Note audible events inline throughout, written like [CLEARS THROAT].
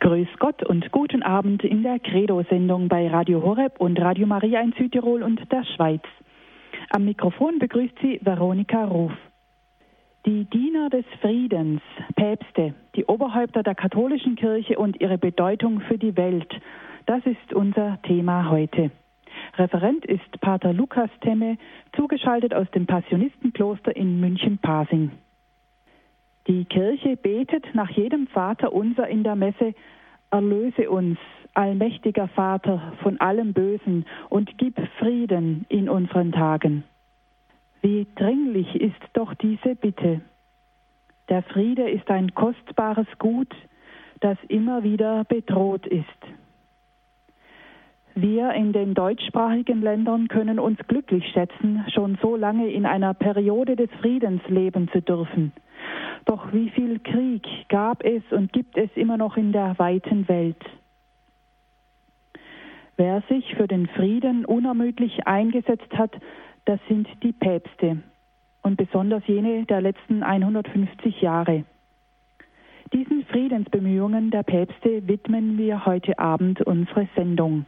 Grüß Gott und guten Abend in der Credo-Sendung bei Radio Horeb und Radio Maria in Südtirol und der Schweiz. Am Mikrofon begrüßt sie Veronika Ruf. Die Diener des Friedens, Päpste, die Oberhäupter der katholischen Kirche und ihre Bedeutung für die Welt, das ist unser Thema heute. Referent ist Pater Lukas Temme, zugeschaltet aus dem Passionistenkloster in München-Pasing. Die Kirche betet nach jedem Vater unser in der Messe, erlöse uns, allmächtiger Vater, von allem Bösen und gib Frieden in unseren Tagen. Wie dringlich ist doch diese Bitte. Der Friede ist ein kostbares Gut, das immer wieder bedroht ist. Wir in den deutschsprachigen Ländern können uns glücklich schätzen, schon so lange in einer Periode des Friedens leben zu dürfen. Doch wie viel Krieg gab es und gibt es immer noch in der weiten Welt? Wer sich für den Frieden unermüdlich eingesetzt hat, das sind die Päpste und besonders jene der letzten 150 Jahre. Diesen Friedensbemühungen der Päpste widmen wir heute Abend unsere Sendung.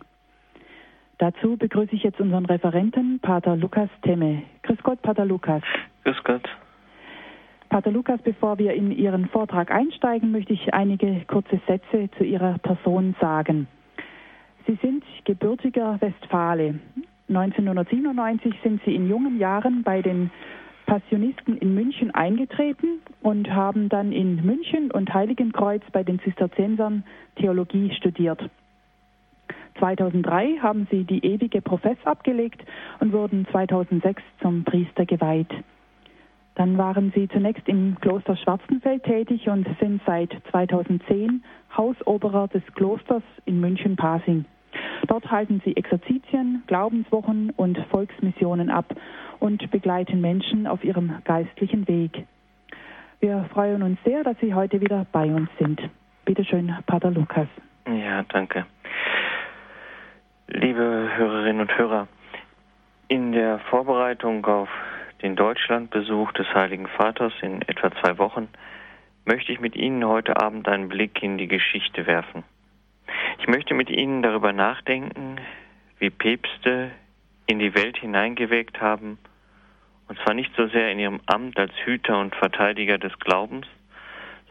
Dazu begrüße ich jetzt unseren Referenten, Pater Lukas Temme. Grüß Gott, Pater Lukas. Grüß Gott. Pater Lukas, bevor wir in Ihren Vortrag einsteigen, möchte ich einige kurze Sätze zu Ihrer Person sagen. Sie sind gebürtiger Westfale. 1997 sind Sie in jungen Jahren bei den Passionisten in München eingetreten und haben dann in München und Heiligenkreuz bei den Zisterziensern Theologie studiert. 2003 haben Sie die ewige Profess abgelegt und wurden 2006 zum Priester geweiht. Dann waren Sie zunächst im Kloster Schwarzenfeld tätig und sind seit 2010 Hausoberer des Klosters in München-Pasing. Dort halten Sie Exerzitien, Glaubenswochen und Volksmissionen ab und begleiten Menschen auf ihrem geistlichen Weg. Wir freuen uns sehr, dass Sie heute wieder bei uns sind. Bitte schön, Pater Lukas. Ja, danke. Liebe Hörerinnen und Hörer, in der Vorbereitung auf den Deutschlandbesuch des Heiligen Vaters in etwa zwei Wochen, möchte ich mit Ihnen heute Abend einen Blick in die Geschichte werfen. Ich möchte mit Ihnen darüber nachdenken, wie Päpste in die Welt hineingewirkt haben, und zwar nicht so sehr in ihrem Amt als Hüter und Verteidiger des Glaubens,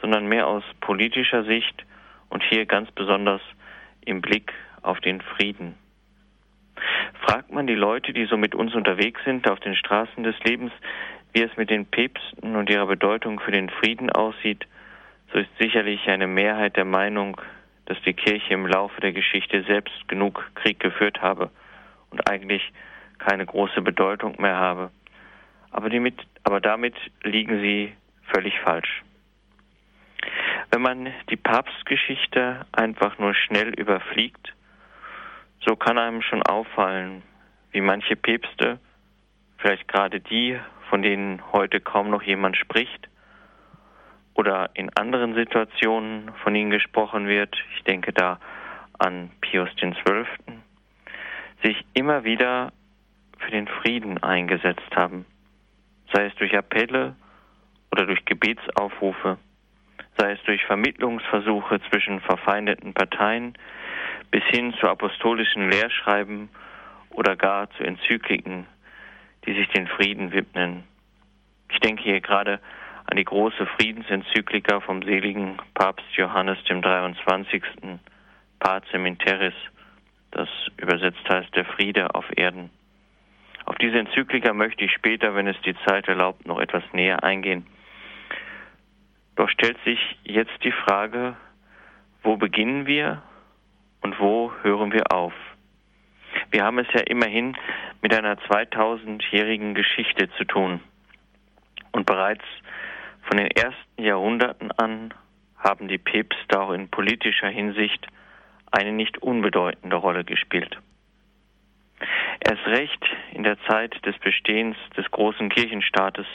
sondern mehr aus politischer Sicht und hier ganz besonders im Blick auf den Frieden. Fragt man die Leute, die so mit uns unterwegs sind auf den Straßen des Lebens, wie es mit den Päpsten und ihrer Bedeutung für den Frieden aussieht, so ist sicherlich eine Mehrheit der Meinung, dass die Kirche im Laufe der Geschichte selbst genug Krieg geführt habe und eigentlich keine große Bedeutung mehr habe. Aber, mit, aber damit liegen sie völlig falsch. Wenn man die Papstgeschichte einfach nur schnell überfliegt, so kann einem schon auffallen, wie manche Päpste, vielleicht gerade die, von denen heute kaum noch jemand spricht, oder in anderen Situationen von ihnen gesprochen wird, ich denke da an Pius XII., sich immer wieder für den Frieden eingesetzt haben, sei es durch Appelle oder durch Gebetsaufrufe, sei es durch Vermittlungsversuche zwischen verfeindeten Parteien, bis hin zu apostolischen Lehrschreiben oder gar zu Enzykliken, die sich den Frieden widmen. Ich denke hier gerade an die große Friedensenzyklika vom seligen Papst Johannes dem 23. Pacem in das übersetzt heißt der Friede auf Erden. Auf diese Enzyklika möchte ich später, wenn es die Zeit erlaubt, noch etwas näher eingehen. Doch stellt sich jetzt die Frage, wo beginnen wir und wo hören wir auf? Wir haben es ja immerhin mit einer 2000-jährigen Geschichte zu tun. Und bereits von den ersten Jahrhunderten an haben die Päpste auch in politischer Hinsicht eine nicht unbedeutende Rolle gespielt. Erst recht in der Zeit des Bestehens des großen Kirchenstaates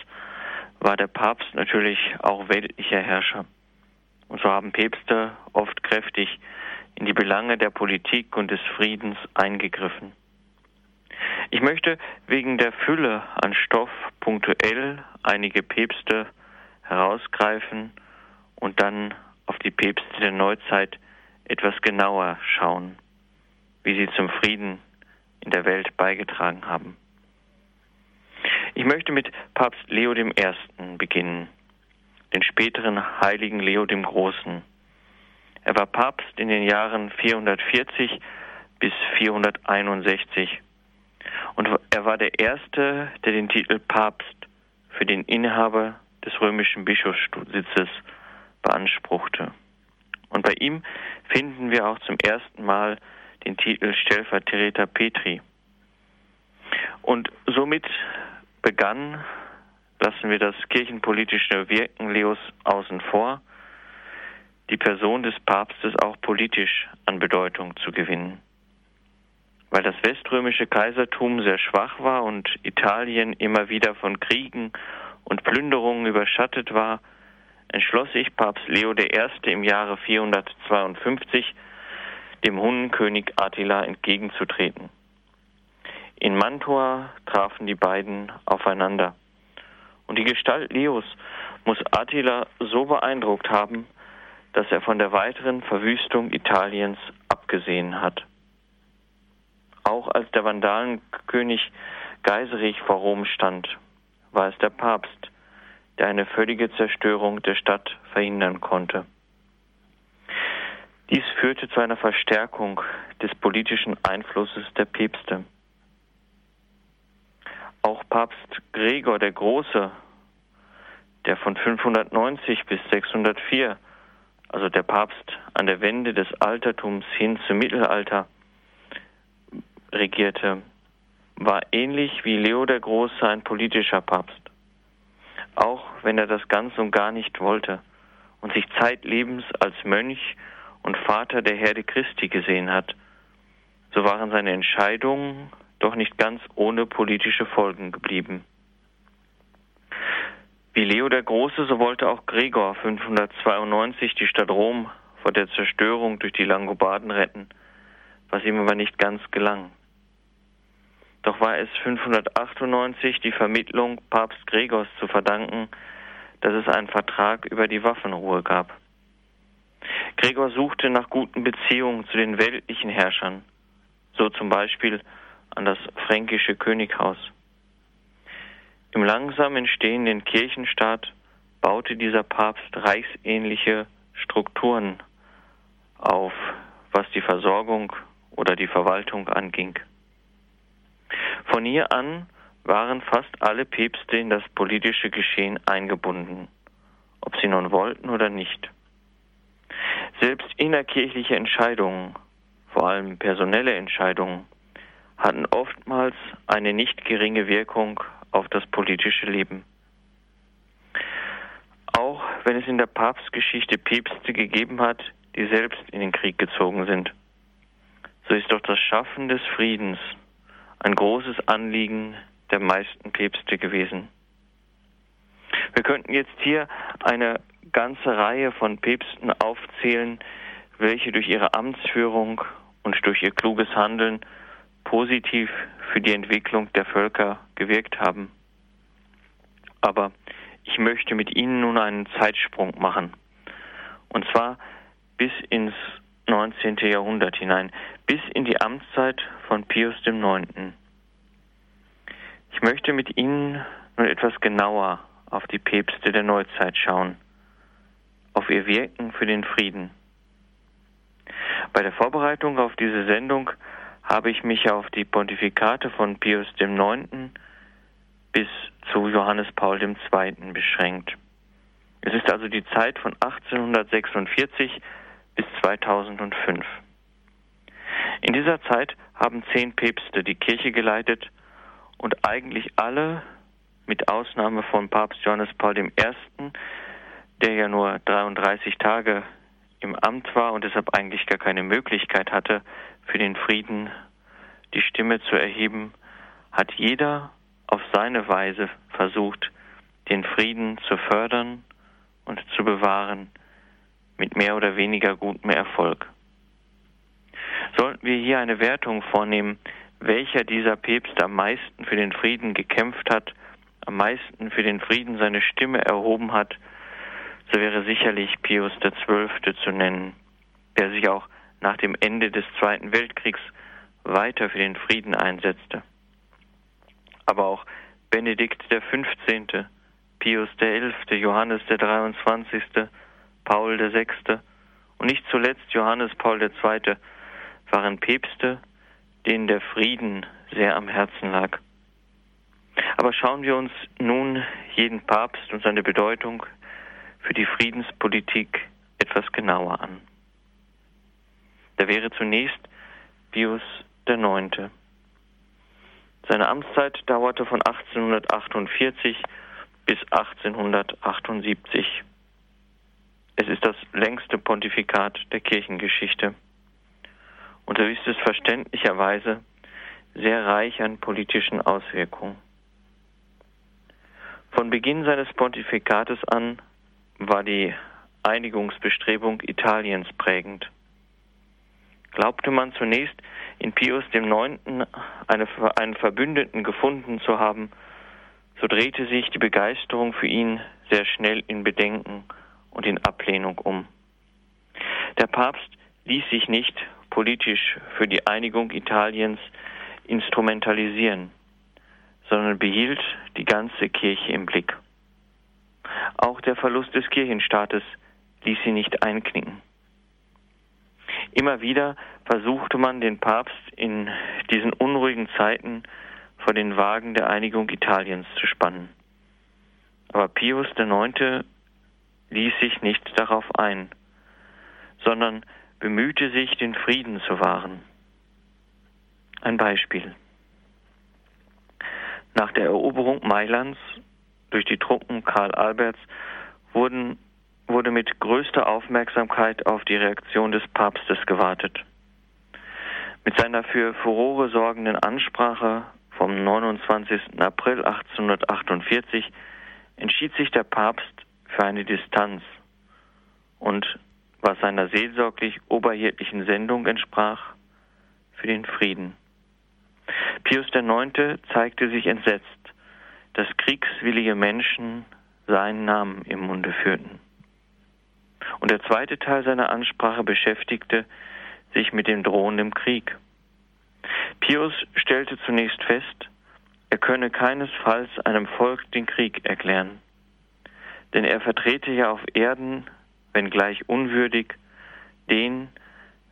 war der Papst natürlich auch weltlicher Herrscher. Und so haben Päpste oft kräftig in die Belange der Politik und des Friedens eingegriffen. Ich möchte wegen der Fülle an Stoff punktuell einige Päpste herausgreifen und dann auf die Päpste der Neuzeit etwas genauer schauen, wie sie zum Frieden in der Welt beigetragen haben. Ich möchte mit Papst Leo I. beginnen, den späteren heiligen Leo dem Großen. Er war Papst in den Jahren 440 bis 461 und er war der Erste, der den Titel Papst für den Inhaber des römischen Bischofssitzes beanspruchte. Und bei ihm finden wir auch zum ersten Mal den Titel Stellvertreter Petri. Und somit begann, lassen wir das kirchenpolitische Wirken Leos außen vor, die Person des Papstes auch politisch an Bedeutung zu gewinnen. Weil das weströmische Kaisertum sehr schwach war und Italien immer wieder von Kriegen und Plünderungen überschattet war, entschloss sich Papst Leo I. im Jahre 452, dem Hunnenkönig Attila entgegenzutreten. In Mantua trafen die beiden aufeinander. Und die Gestalt Leos muss Attila so beeindruckt haben, dass er von der weiteren Verwüstung Italiens abgesehen hat. Auch als der Vandalenkönig Geiserich vor Rom stand, war es der Papst, der eine völlige Zerstörung der Stadt verhindern konnte. Dies führte zu einer Verstärkung des politischen Einflusses der Päpste. Auch Papst Gregor der Große, der von 590 bis 604, also der Papst an der Wende des Altertums hin zum Mittelalter, regierte, war ähnlich wie Leo der Große ein politischer Papst auch wenn er das ganz und gar nicht wollte und sich zeitlebens als Mönch und Vater der Herde Christi gesehen hat, so waren seine Entscheidungen doch nicht ganz ohne politische Folgen geblieben. Wie Leo der Große, so wollte auch Gregor 592 die Stadt Rom vor der Zerstörung durch die Langobarden retten, was ihm aber nicht ganz gelang. Doch war es 598 die Vermittlung Papst Gregors zu verdanken, dass es einen Vertrag über die Waffenruhe gab. Gregor suchte nach guten Beziehungen zu den weltlichen Herrschern, so zum Beispiel an das fränkische Könighaus. Im langsam entstehenden Kirchenstaat baute dieser Papst reichsähnliche Strukturen auf, was die Versorgung oder die Verwaltung anging. Von hier an waren fast alle Päpste in das politische Geschehen eingebunden, ob sie nun wollten oder nicht. Selbst innerkirchliche Entscheidungen, vor allem personelle Entscheidungen, hatten oftmals eine nicht geringe Wirkung auf das politische Leben. Auch wenn es in der Papstgeschichte Päpste gegeben hat, die selbst in den Krieg gezogen sind, so ist doch das Schaffen des Friedens ein großes Anliegen der meisten Päpste gewesen. Wir könnten jetzt hier eine ganze Reihe von Päpsten aufzählen, welche durch ihre Amtsführung und durch ihr kluges Handeln positiv für die Entwicklung der Völker gewirkt haben. Aber ich möchte mit Ihnen nun einen Zeitsprung machen. Und zwar bis ins 19. Jahrhundert hinein, bis in die Amtszeit von Pius IX. Ich möchte mit Ihnen nun etwas genauer auf die Päpste der Neuzeit schauen, auf ihr Wirken für den Frieden. Bei der Vorbereitung auf diese Sendung habe ich mich auf die Pontifikate von Pius IX. bis zu Johannes Paul II. beschränkt. Es ist also die Zeit von 1846 bis 2005. In dieser Zeit haben zehn Päpste die Kirche geleitet und eigentlich alle, mit Ausnahme von Papst Johannes Paul I., der ja nur 33 Tage im Amt war und deshalb eigentlich gar keine Möglichkeit hatte, für den Frieden die Stimme zu erheben, hat jeder auf seine Weise versucht, den Frieden zu fördern und zu bewahren, mit mehr oder weniger gutem Erfolg. Sollten wir hier eine Wertung vornehmen, welcher dieser Päpste am meisten für den Frieden gekämpft hat, am meisten für den Frieden seine Stimme erhoben hat, so wäre sicherlich Pius XII. zu nennen, der sich auch nach dem Ende des Zweiten Weltkriegs weiter für den Frieden einsetzte. Aber auch Benedikt XV., Pius XI., Johannes der 23., Paul VI. und nicht zuletzt Johannes Paul II. waren Päpste, denen der Frieden sehr am Herzen lag. Aber schauen wir uns nun jeden Papst und seine Bedeutung für die Friedenspolitik etwas genauer an. Da wäre zunächst Pius IX. Seine Amtszeit dauerte von 1848 bis 1878. Es ist das längste Pontifikat der Kirchengeschichte. Und so ist es verständlicherweise sehr reich an politischen Auswirkungen. Von Beginn seines Pontifikates an war die Einigungsbestrebung Italiens prägend. Glaubte man zunächst in Pius IX. Eine, einen Verbündeten gefunden zu haben, so drehte sich die Begeisterung für ihn sehr schnell in Bedenken und in Ablehnung um. Der Papst ließ sich nicht politisch für die Einigung Italiens instrumentalisieren, sondern behielt die ganze Kirche im Blick. Auch der Verlust des Kirchenstaates ließ sie nicht einknicken. Immer wieder versuchte man den Papst in diesen unruhigen Zeiten vor den Wagen der Einigung Italiens zu spannen. Aber Pius IX. ließ sich nicht darauf ein, sondern bemühte sich, den Frieden zu wahren. Ein Beispiel. Nach der Eroberung Mailands durch die Truppen Karl Alberts wurden, wurde mit größter Aufmerksamkeit auf die Reaktion des Papstes gewartet. Mit seiner für Furore sorgenden Ansprache vom 29. April 1848 entschied sich der Papst für eine Distanz und, was seiner seelsorglich oberhirtlichen Sendung entsprach, für den Frieden. Pius IX. zeigte sich entsetzt, dass kriegswillige Menschen seinen Namen im Munde führten. Und der zweite Teil seiner Ansprache beschäftigte sich mit dem drohenden Krieg. Pius stellte zunächst fest, er könne keinesfalls einem Volk den Krieg erklären. Denn er vertrete ja auf Erden, wenngleich unwürdig, den,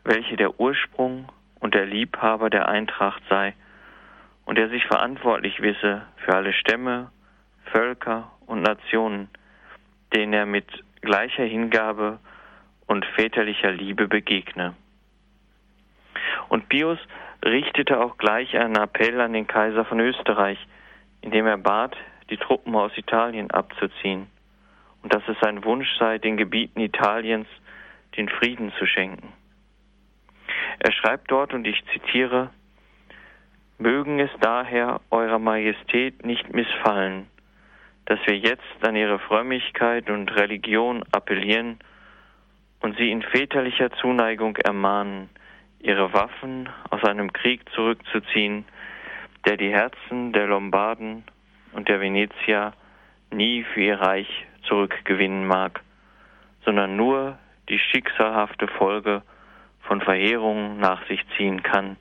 welche der Ursprung und der Liebhaber der Eintracht sei und der sich verantwortlich wisse für alle Stämme, Völker und Nationen, denen er mit gleicher Hingabe und väterlicher Liebe begegne. Und Pius richtete auch gleich einen Appell an den Kaiser von Österreich, indem er bat, die Truppen aus Italien abzuziehen und dass es sein Wunsch sei, den Gebieten Italiens den Frieden zu schenken. Er schreibt dort, und ich zitiere, Mögen es daher Eurer Majestät nicht missfallen, dass wir jetzt an Ihre Frömmigkeit und Religion appellieren und Sie in väterlicher Zuneigung ermahnen, ihre Waffen aus einem Krieg zurückzuziehen, der die Herzen der Lombarden und der Venezier nie für ihr Reich zurückgewinnen mag, sondern nur die schicksalhafte Folge von Verheerungen nach sich ziehen kann,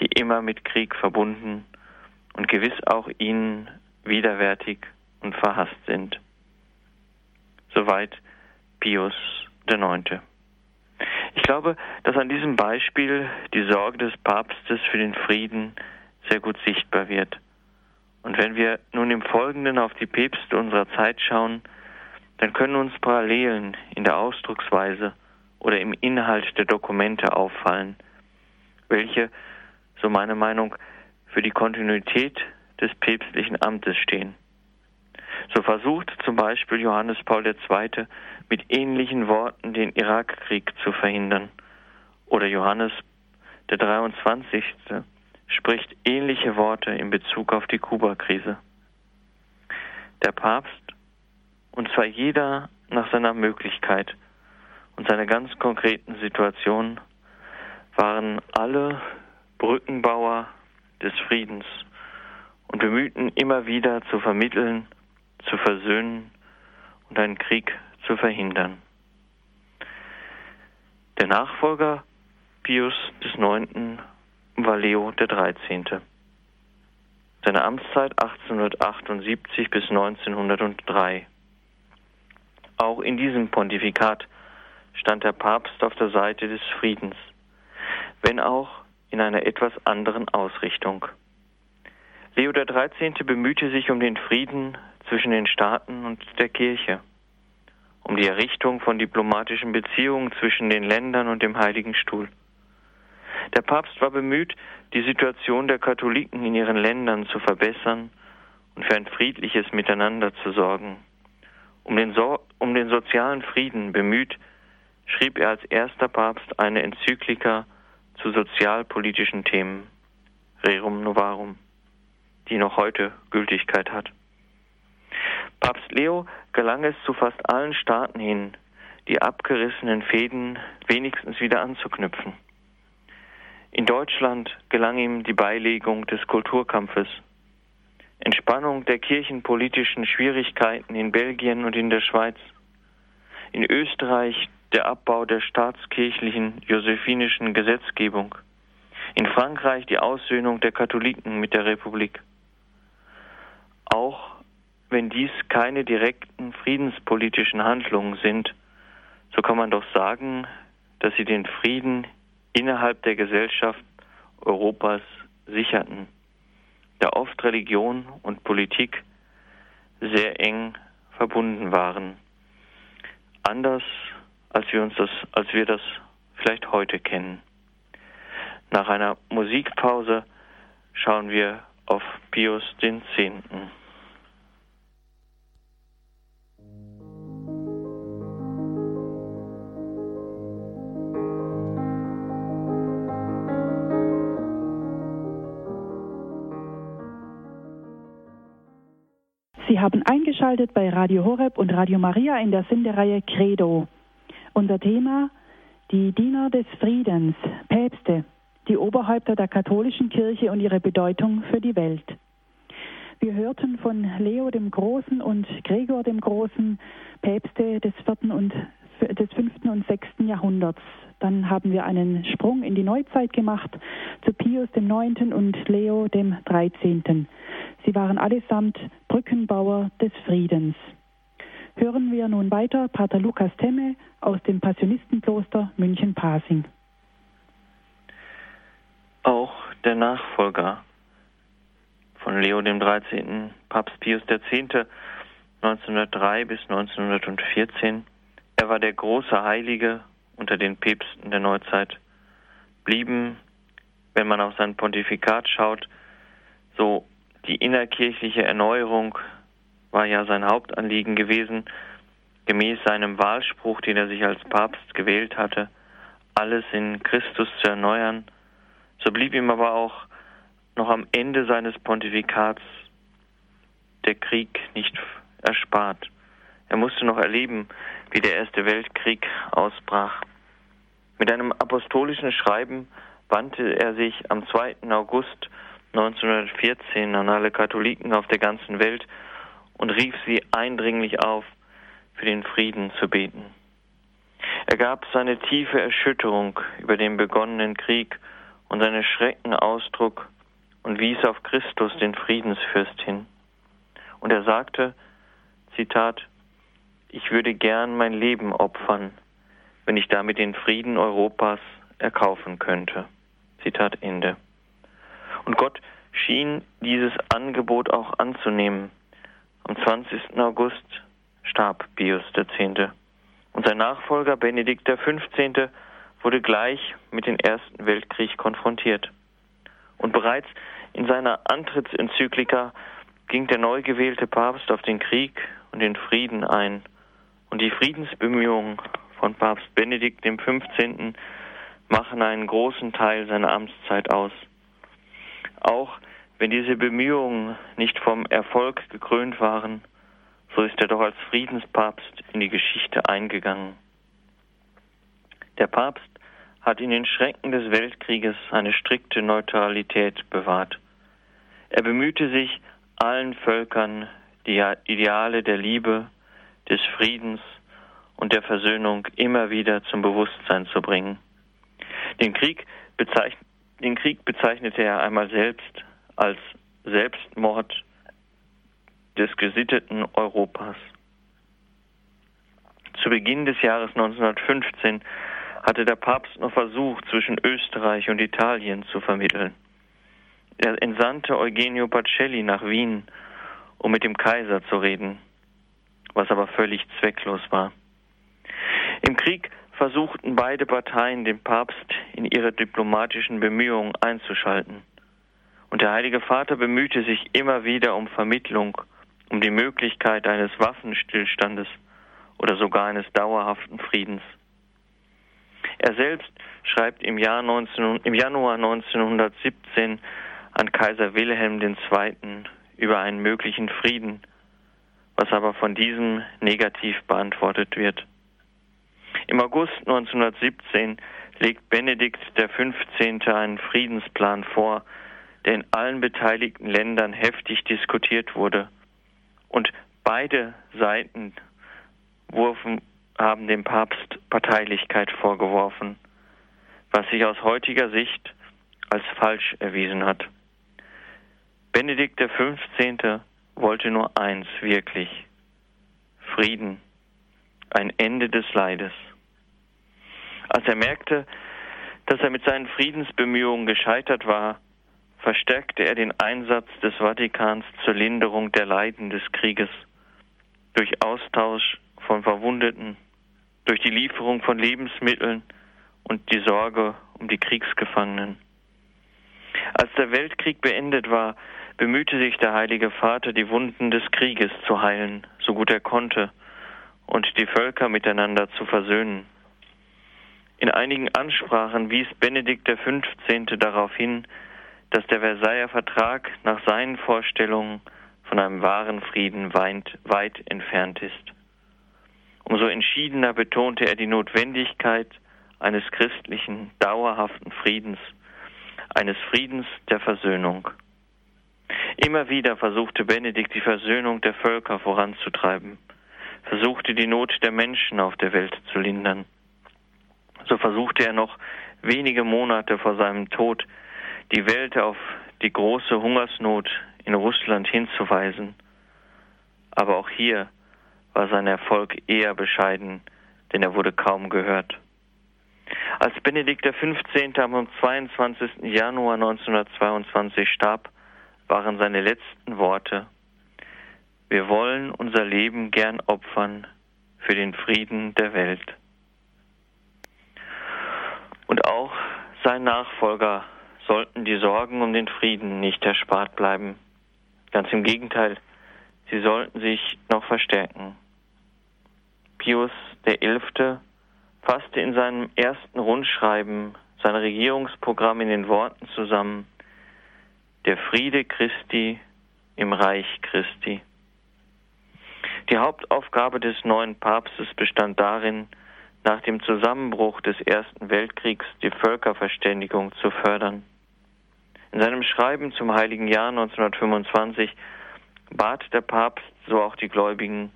die immer mit Krieg verbunden und gewiss auch ihnen widerwärtig und verhasst sind. Soweit Pius IX. Ich glaube, dass an diesem Beispiel die Sorge des Papstes für den Frieden sehr gut sichtbar wird. Und wenn wir nun im Folgenden auf die Päpste unserer Zeit schauen, dann können uns Parallelen in der Ausdrucksweise oder im Inhalt der Dokumente auffallen, welche, so meine Meinung, für die Kontinuität des päpstlichen Amtes stehen. So versucht zum Beispiel Johannes Paul II. mit ähnlichen Worten den Irakkrieg zu verhindern. Oder Johannes der 23. spricht ähnliche Worte in Bezug auf die Kuba-Krise. Der Papst, und zwar jeder nach seiner Möglichkeit und seiner ganz konkreten Situation, waren alle Brückenbauer des Friedens und bemühten immer wieder zu vermitteln, zu versöhnen und einen Krieg zu verhindern. Der Nachfolger Pius IX. war Leo XIII. Seine Amtszeit 1878 bis 1903. Auch in diesem Pontifikat stand der Papst auf der Seite des Friedens, wenn auch in einer etwas anderen Ausrichtung. Leo XIII. bemühte sich um den Frieden zwischen den Staaten und der Kirche, um die Errichtung von diplomatischen Beziehungen zwischen den Ländern und dem Heiligen Stuhl. Der Papst war bemüht, die Situation der Katholiken in ihren Ländern zu verbessern und für ein friedliches Miteinander zu sorgen. Um den, so um den sozialen Frieden bemüht, schrieb er als erster Papst eine Enzyklika zu sozialpolitischen Themen, Rerum Novarum, die noch heute Gültigkeit hat. Papst Leo gelang es zu fast allen Staaten hin, die abgerissenen Fäden wenigstens wieder anzuknüpfen. In Deutschland gelang ihm die Beilegung des Kulturkampfes, Entspannung der kirchenpolitischen Schwierigkeiten in Belgien und in der Schweiz, in Österreich der Abbau der staatskirchlichen josephinischen Gesetzgebung, in Frankreich die Aussöhnung der Katholiken mit der Republik. Auch wenn dies keine direkten friedenspolitischen Handlungen sind, so kann man doch sagen, dass sie den Frieden innerhalb der Gesellschaft Europas sicherten, da oft Religion und Politik sehr eng verbunden waren. Anders als wir uns das, als wir das vielleicht heute kennen. Nach einer Musikpause schauen wir auf Pius den Zehnten. Sie haben eingeschaltet bei Radio Horeb und Radio Maria in der Sendereihe Credo. Unser Thema die Diener des Friedens, Päpste, die Oberhäupter der katholischen Kirche und ihre Bedeutung für die Welt. Wir hörten von Leo dem Großen und Gregor dem Großen, Päpste des vierten und des fünften und sechsten Jahrhunderts. Dann haben wir einen Sprung in die Neuzeit gemacht zu Pius dem Neunten und Leo dem Dreizehnten. Sie waren allesamt Brückenbauer des Friedens. Hören wir nun weiter Pater Lukas Temme aus dem Passionistenkloster München-Pasing. Auch der Nachfolger von Leo dem 13., Papst Pius X. 1903 bis 1914. Er war der große Heilige unter den Päpsten der Neuzeit. Blieben, wenn man auf sein Pontifikat schaut, so die innerkirchliche Erneuerung war ja sein Hauptanliegen gewesen, gemäß seinem Wahlspruch, den er sich als Papst gewählt hatte, alles in Christus zu erneuern. So blieb ihm aber auch noch am Ende seines Pontifikats der Krieg nicht erspart. Er musste noch erleben, wie der Erste Weltkrieg ausbrach. Mit einem apostolischen Schreiben wandte er sich am 2. August 1914 an alle Katholiken auf der ganzen Welt und rief sie eindringlich auf, für den Frieden zu beten. Er gab seine tiefe Erschütterung über den begonnenen Krieg und seine Schrecken Ausdruck und wies auf Christus, den Friedensfürst, hin. Und er sagte, Zitat, ich würde gern mein Leben opfern, wenn ich damit den Frieden Europas erkaufen könnte. Zitat Ende. Und Gott schien dieses Angebot auch anzunehmen. Am 20. August starb Pius X. Und sein Nachfolger Benedikt XV. wurde gleich mit dem Ersten Weltkrieg konfrontiert. Und bereits in seiner Antrittsenzyklika ging der neu gewählte Papst auf den Krieg und den Frieden ein. Und die Friedensbemühungen von Papst Benedikt XV. machen einen großen Teil seiner Amtszeit aus. Auch wenn diese Bemühungen nicht vom Erfolg gekrönt waren, so ist er doch als Friedenspapst in die Geschichte eingegangen. Der Papst hat in den Schrecken des Weltkrieges eine strikte Neutralität bewahrt. Er bemühte sich, allen Völkern die Ideale der Liebe, des Friedens und der Versöhnung immer wieder zum Bewusstsein zu bringen. Den Krieg, bezeichn den Krieg bezeichnete er einmal selbst als Selbstmord des gesitteten Europas. Zu Beginn des Jahres 1915 hatte der Papst noch versucht, zwischen Österreich und Italien zu vermitteln. Er entsandte Eugenio Pacelli nach Wien, um mit dem Kaiser zu reden, was aber völlig zwecklos war. Im Krieg versuchten beide Parteien, den Papst in ihre diplomatischen Bemühungen einzuschalten. Und der Heilige Vater bemühte sich immer wieder um Vermittlung, um die Möglichkeit eines Waffenstillstandes oder sogar eines dauerhaften Friedens. Er selbst schreibt im, Jahr 19, im Januar 1917 an Kaiser Wilhelm II. über einen möglichen Frieden, was aber von diesem negativ beantwortet wird. Im August 1917 legt Benedikt XV. einen Friedensplan vor, der in allen beteiligten Ländern heftig diskutiert wurde. Und beide Seiten wurfen, haben dem Papst Parteilichkeit vorgeworfen, was sich aus heutiger Sicht als falsch erwiesen hat. Benedikt XV. Wollte nur eins wirklich, Frieden, ein Ende des Leides. Als er merkte, dass er mit seinen Friedensbemühungen gescheitert war, verstärkte er den Einsatz des Vatikans zur Linderung der Leiden des Krieges durch Austausch von Verwundeten, durch die Lieferung von Lebensmitteln und die Sorge um die Kriegsgefangenen. Als der Weltkrieg beendet war, bemühte sich der Heilige Vater, die Wunden des Krieges zu heilen, so gut er konnte, und die Völker miteinander zu versöhnen. In einigen Ansprachen wies Benedikt XV. darauf hin, dass der Versailler Vertrag nach seinen Vorstellungen von einem wahren Frieden weit, weit entfernt ist. Umso entschiedener betonte er die Notwendigkeit eines christlichen, dauerhaften Friedens, eines Friedens der Versöhnung. Immer wieder versuchte Benedikt die Versöhnung der Völker voranzutreiben, versuchte die Not der Menschen auf der Welt zu lindern. So versuchte er noch wenige Monate vor seinem Tod die Welt auf die große Hungersnot in Russland hinzuweisen. Aber auch hier war sein Erfolg eher bescheiden, denn er wurde kaum gehört. Als Benedikt XV. am 22. Januar 1922 starb, waren seine letzten Worte, wir wollen unser Leben gern opfern für den Frieden der Welt. Und auch sein Nachfolger sollten die Sorgen um den Frieden nicht erspart bleiben. Ganz im Gegenteil, sie sollten sich noch verstärken. Pius XI. fasste in seinem ersten Rundschreiben sein Regierungsprogramm in den Worten zusammen, der Friede Christi im Reich Christi. Die Hauptaufgabe des neuen Papstes bestand darin, nach dem Zusammenbruch des Ersten Weltkriegs die Völkerverständigung zu fördern. In seinem Schreiben zum Heiligen Jahr 1925 bat der Papst, so auch die Gläubigen,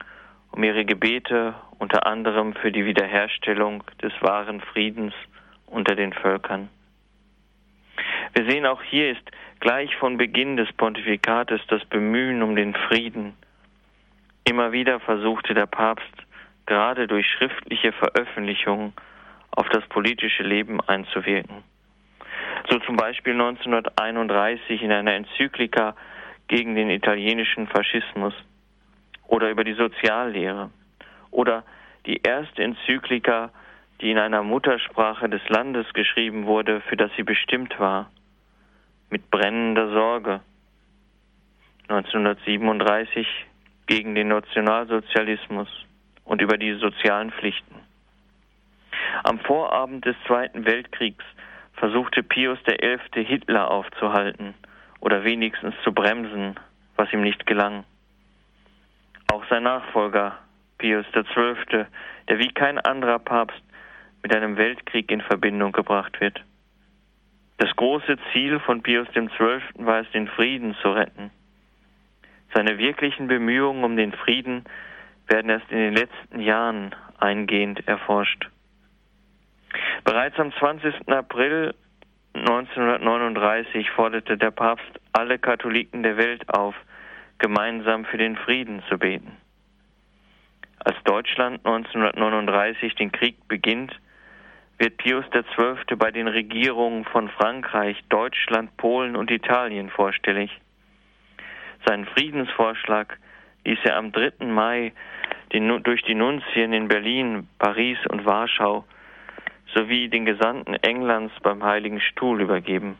um ihre Gebete unter anderem für die Wiederherstellung des wahren Friedens unter den Völkern. Wir sehen auch hier ist gleich von Beginn des Pontifikates das Bemühen um den Frieden. Immer wieder versuchte der Papst gerade durch schriftliche Veröffentlichungen auf das politische Leben einzuwirken. So zum Beispiel 1931 in einer Enzyklika gegen den italienischen Faschismus oder über die Soziallehre oder die erste Enzyklika, die in einer Muttersprache des Landes geschrieben wurde, für das sie bestimmt war, mit brennender Sorge. 1937 gegen den Nationalsozialismus und über die sozialen Pflichten. Am Vorabend des Zweiten Weltkriegs versuchte Pius XI. Hitler aufzuhalten oder wenigstens zu bremsen, was ihm nicht gelang. Auch sein Nachfolger Pius XII., der wie kein anderer Papst mit einem Weltkrieg in Verbindung gebracht wird. Das große Ziel von Pius XII. war es, den Frieden zu retten. Seine wirklichen Bemühungen um den Frieden werden erst in den letzten Jahren eingehend erforscht. Bereits am 20. April 1939 forderte der Papst alle Katholiken der Welt auf, gemeinsam für den Frieden zu beten. Als Deutschland 1939 den Krieg beginnt, wird Pius XII. bei den Regierungen von Frankreich, Deutschland, Polen und Italien vorstellig. Seinen Friedensvorschlag ließ er am 3. Mai den, durch die Nunzien in Berlin, Paris und Warschau sowie den Gesandten Englands beim Heiligen Stuhl übergeben.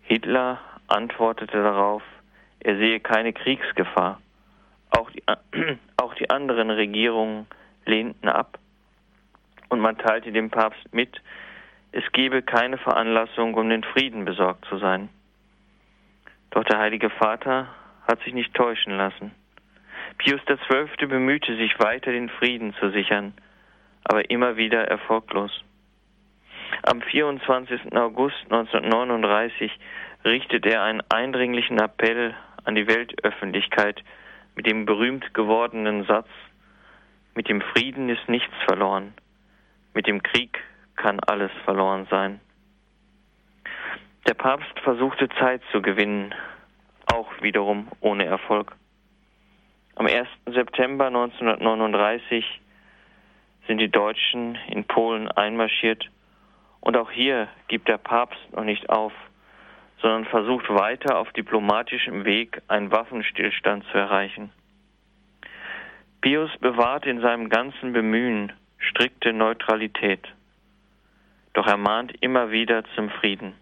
Hitler antwortete darauf, er sehe keine Kriegsgefahr. Auch die, [CLEARS THROAT] auch die anderen Regierungen lehnten ab und man teilte dem Papst mit, es gebe keine Veranlassung, um den Frieden besorgt zu sein. Doch der Heilige Vater hat sich nicht täuschen lassen. Pius XII. bemühte sich weiter, den Frieden zu sichern, aber immer wieder erfolglos. Am 24. August 1939 richtet er einen eindringlichen Appell an die Weltöffentlichkeit mit dem berühmt gewordenen Satz, mit dem Frieden ist nichts verloren, mit dem Krieg kann alles verloren sein. Der Papst versuchte Zeit zu gewinnen, auch wiederum ohne Erfolg. Am 1. September 1939 sind die Deutschen in Polen einmarschiert und auch hier gibt der Papst noch nicht auf, sondern versucht weiter auf diplomatischem Weg einen Waffenstillstand zu erreichen. Pius bewahrt in seinem ganzen Bemühen strikte Neutralität, doch er mahnt immer wieder zum Frieden.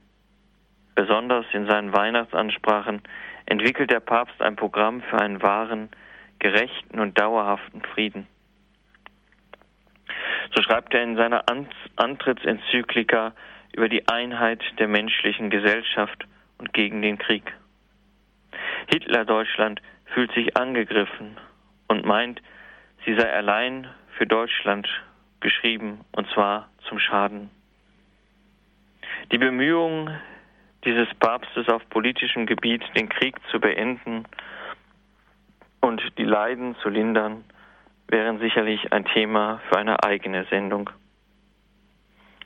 Besonders in seinen Weihnachtsansprachen entwickelt der Papst ein Programm für einen wahren, gerechten und dauerhaften Frieden. So schreibt er in seiner Antrittsenzyklika über die Einheit der menschlichen Gesellschaft und gegen den Krieg. Hitler-Deutschland fühlt sich angegriffen und meint, sie sei allein für Deutschland geschrieben, und zwar zum Schaden. Die Bemühungen dieses Papstes auf politischem Gebiet, den Krieg zu beenden und die Leiden zu lindern, wären sicherlich ein Thema für eine eigene Sendung.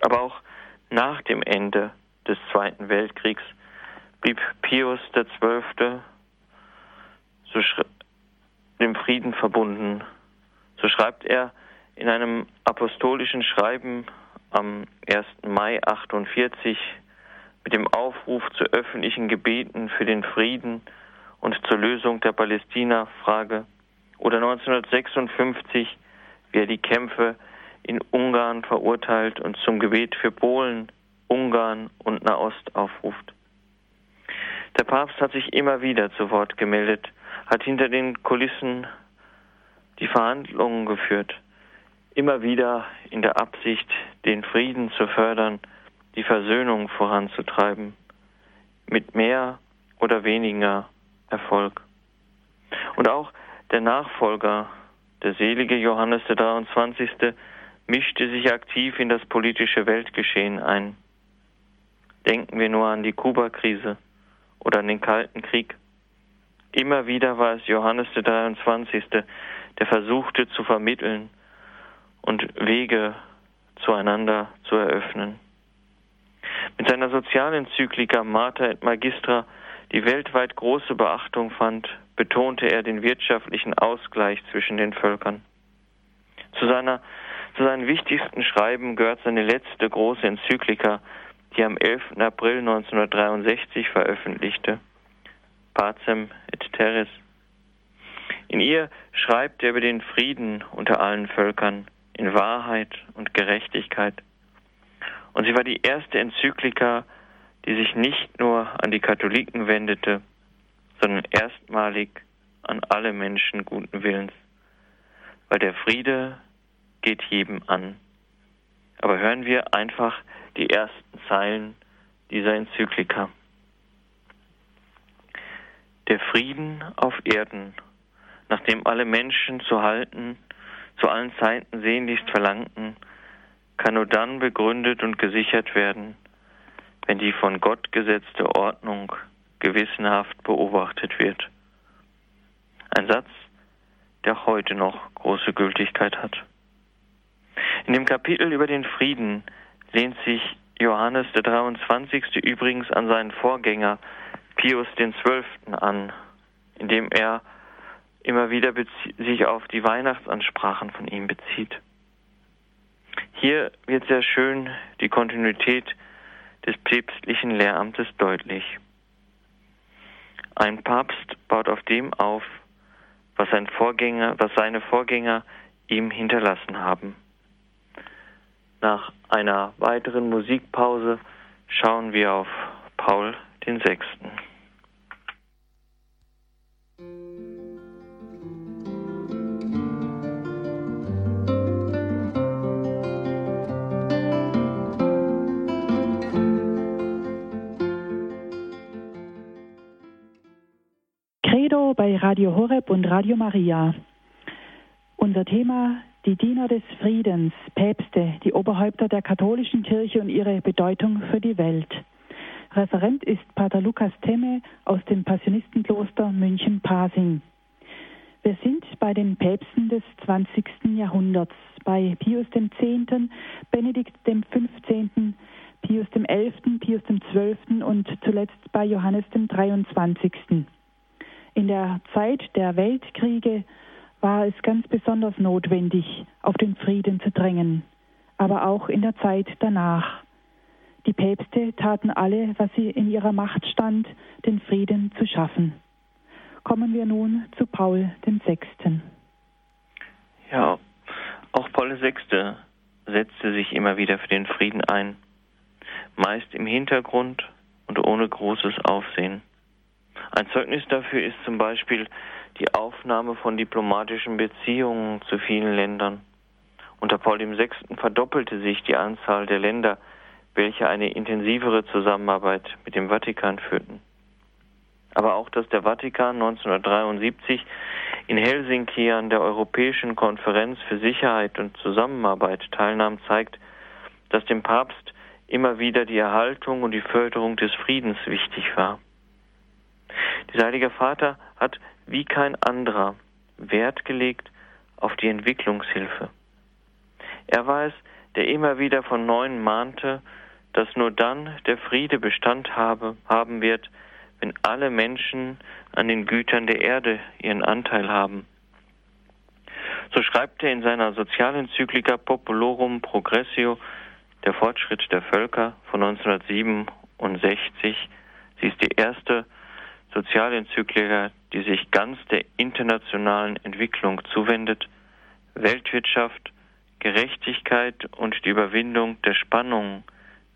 Aber auch nach dem Ende des Zweiten Weltkriegs blieb Pius XII. So dem Frieden verbunden. So schreibt er in einem apostolischen Schreiben am 1. Mai 48 mit dem Aufruf zu öffentlichen Gebeten für den Frieden und zur Lösung der Palästina-Frage oder 1956, wie er die Kämpfe in Ungarn verurteilt und zum Gebet für Polen, Ungarn und Nahost aufruft. Der Papst hat sich immer wieder zu Wort gemeldet, hat hinter den Kulissen die Verhandlungen geführt, immer wieder in der Absicht, den Frieden zu fördern, die Versöhnung voranzutreiben, mit mehr oder weniger Erfolg. Und auch der Nachfolger, der selige Johannes der 23., mischte sich aktiv in das politische Weltgeschehen ein. Denken wir nur an die Kuba-Krise oder an den Kalten Krieg. Immer wieder war es Johannes der 23., der versuchte zu vermitteln und Wege zueinander zu eröffnen. Mit seiner Sozialenzyklika Mater et Magistra, die weltweit große Beachtung fand, betonte er den wirtschaftlichen Ausgleich zwischen den Völkern. Zu, seiner, zu seinen wichtigsten Schreiben gehört seine letzte große Enzyklika, die am 11. April 1963 veröffentlichte, Pacem et Terris. In ihr schreibt er über den Frieden unter allen Völkern in Wahrheit und Gerechtigkeit. Und sie war die erste Enzyklika, die sich nicht nur an die Katholiken wendete, sondern erstmalig an alle Menschen guten Willens, weil der Friede geht jedem an. Aber hören wir einfach die ersten Zeilen dieser Enzyklika. Der Frieden auf Erden, nach dem alle Menschen zu halten, zu allen Zeiten sehnlichst verlangten, kann nur dann begründet und gesichert werden, wenn die von Gott gesetzte Ordnung gewissenhaft beobachtet wird. Ein Satz, der heute noch große Gültigkeit hat. In dem Kapitel über den Frieden lehnt sich Johannes der 23. übrigens an seinen Vorgänger Pius XII. an, indem er immer wieder sich auf die Weihnachtsansprachen von ihm bezieht. Hier wird sehr schön die Kontinuität des päpstlichen Lehramtes deutlich. Ein Papst baut auf dem auf, was, sein Vorgänger, was seine Vorgänger ihm hinterlassen haben. Nach einer weiteren Musikpause schauen wir auf Paul den Sechsten. Radio Horeb und Radio Maria. Unser Thema die Diener des Friedens, Päpste, die Oberhäupter der katholischen Kirche und ihre Bedeutung für die Welt. Referent ist Pater Lukas Temme aus dem Passionistenkloster München-Pasing. Wir sind bei den Päpsten des 20. Jahrhunderts, bei Pius X., Benedikt XV., Pius XI., Pius XII. und zuletzt bei Johannes dem 23. In der Zeit der Weltkriege war es ganz besonders notwendig, auf den Frieden zu drängen, aber auch in der Zeit danach. Die Päpste taten alle, was sie in ihrer Macht stand, den Frieden zu schaffen. Kommen wir nun zu Paul VI. Ja, auch Paul VI. setzte sich immer wieder für den Frieden ein, meist im Hintergrund und ohne großes Aufsehen. Ein Zeugnis dafür ist zum Beispiel die Aufnahme von diplomatischen Beziehungen zu vielen Ländern. Unter Paul VI. verdoppelte sich die Anzahl der Länder, welche eine intensivere Zusammenarbeit mit dem Vatikan führten. Aber auch, dass der Vatikan 1973 in Helsinki an der Europäischen Konferenz für Sicherheit und Zusammenarbeit teilnahm, zeigt, dass dem Papst immer wieder die Erhaltung und die Förderung des Friedens wichtig war. Dieser Heilige Vater hat wie kein anderer Wert gelegt auf die Entwicklungshilfe. Er war es, der immer wieder von Neuem mahnte, dass nur dann der Friede Bestand habe, haben wird, wenn alle Menschen an den Gütern der Erde ihren Anteil haben. So schreibt er in seiner Sozialenzyklika Populorum Progressio, der Fortschritt der Völker von 1967. Sie ist die erste Sozialenzyklika, die sich ganz der internationalen Entwicklung zuwendet, Weltwirtschaft, Gerechtigkeit und die Überwindung der Spannungen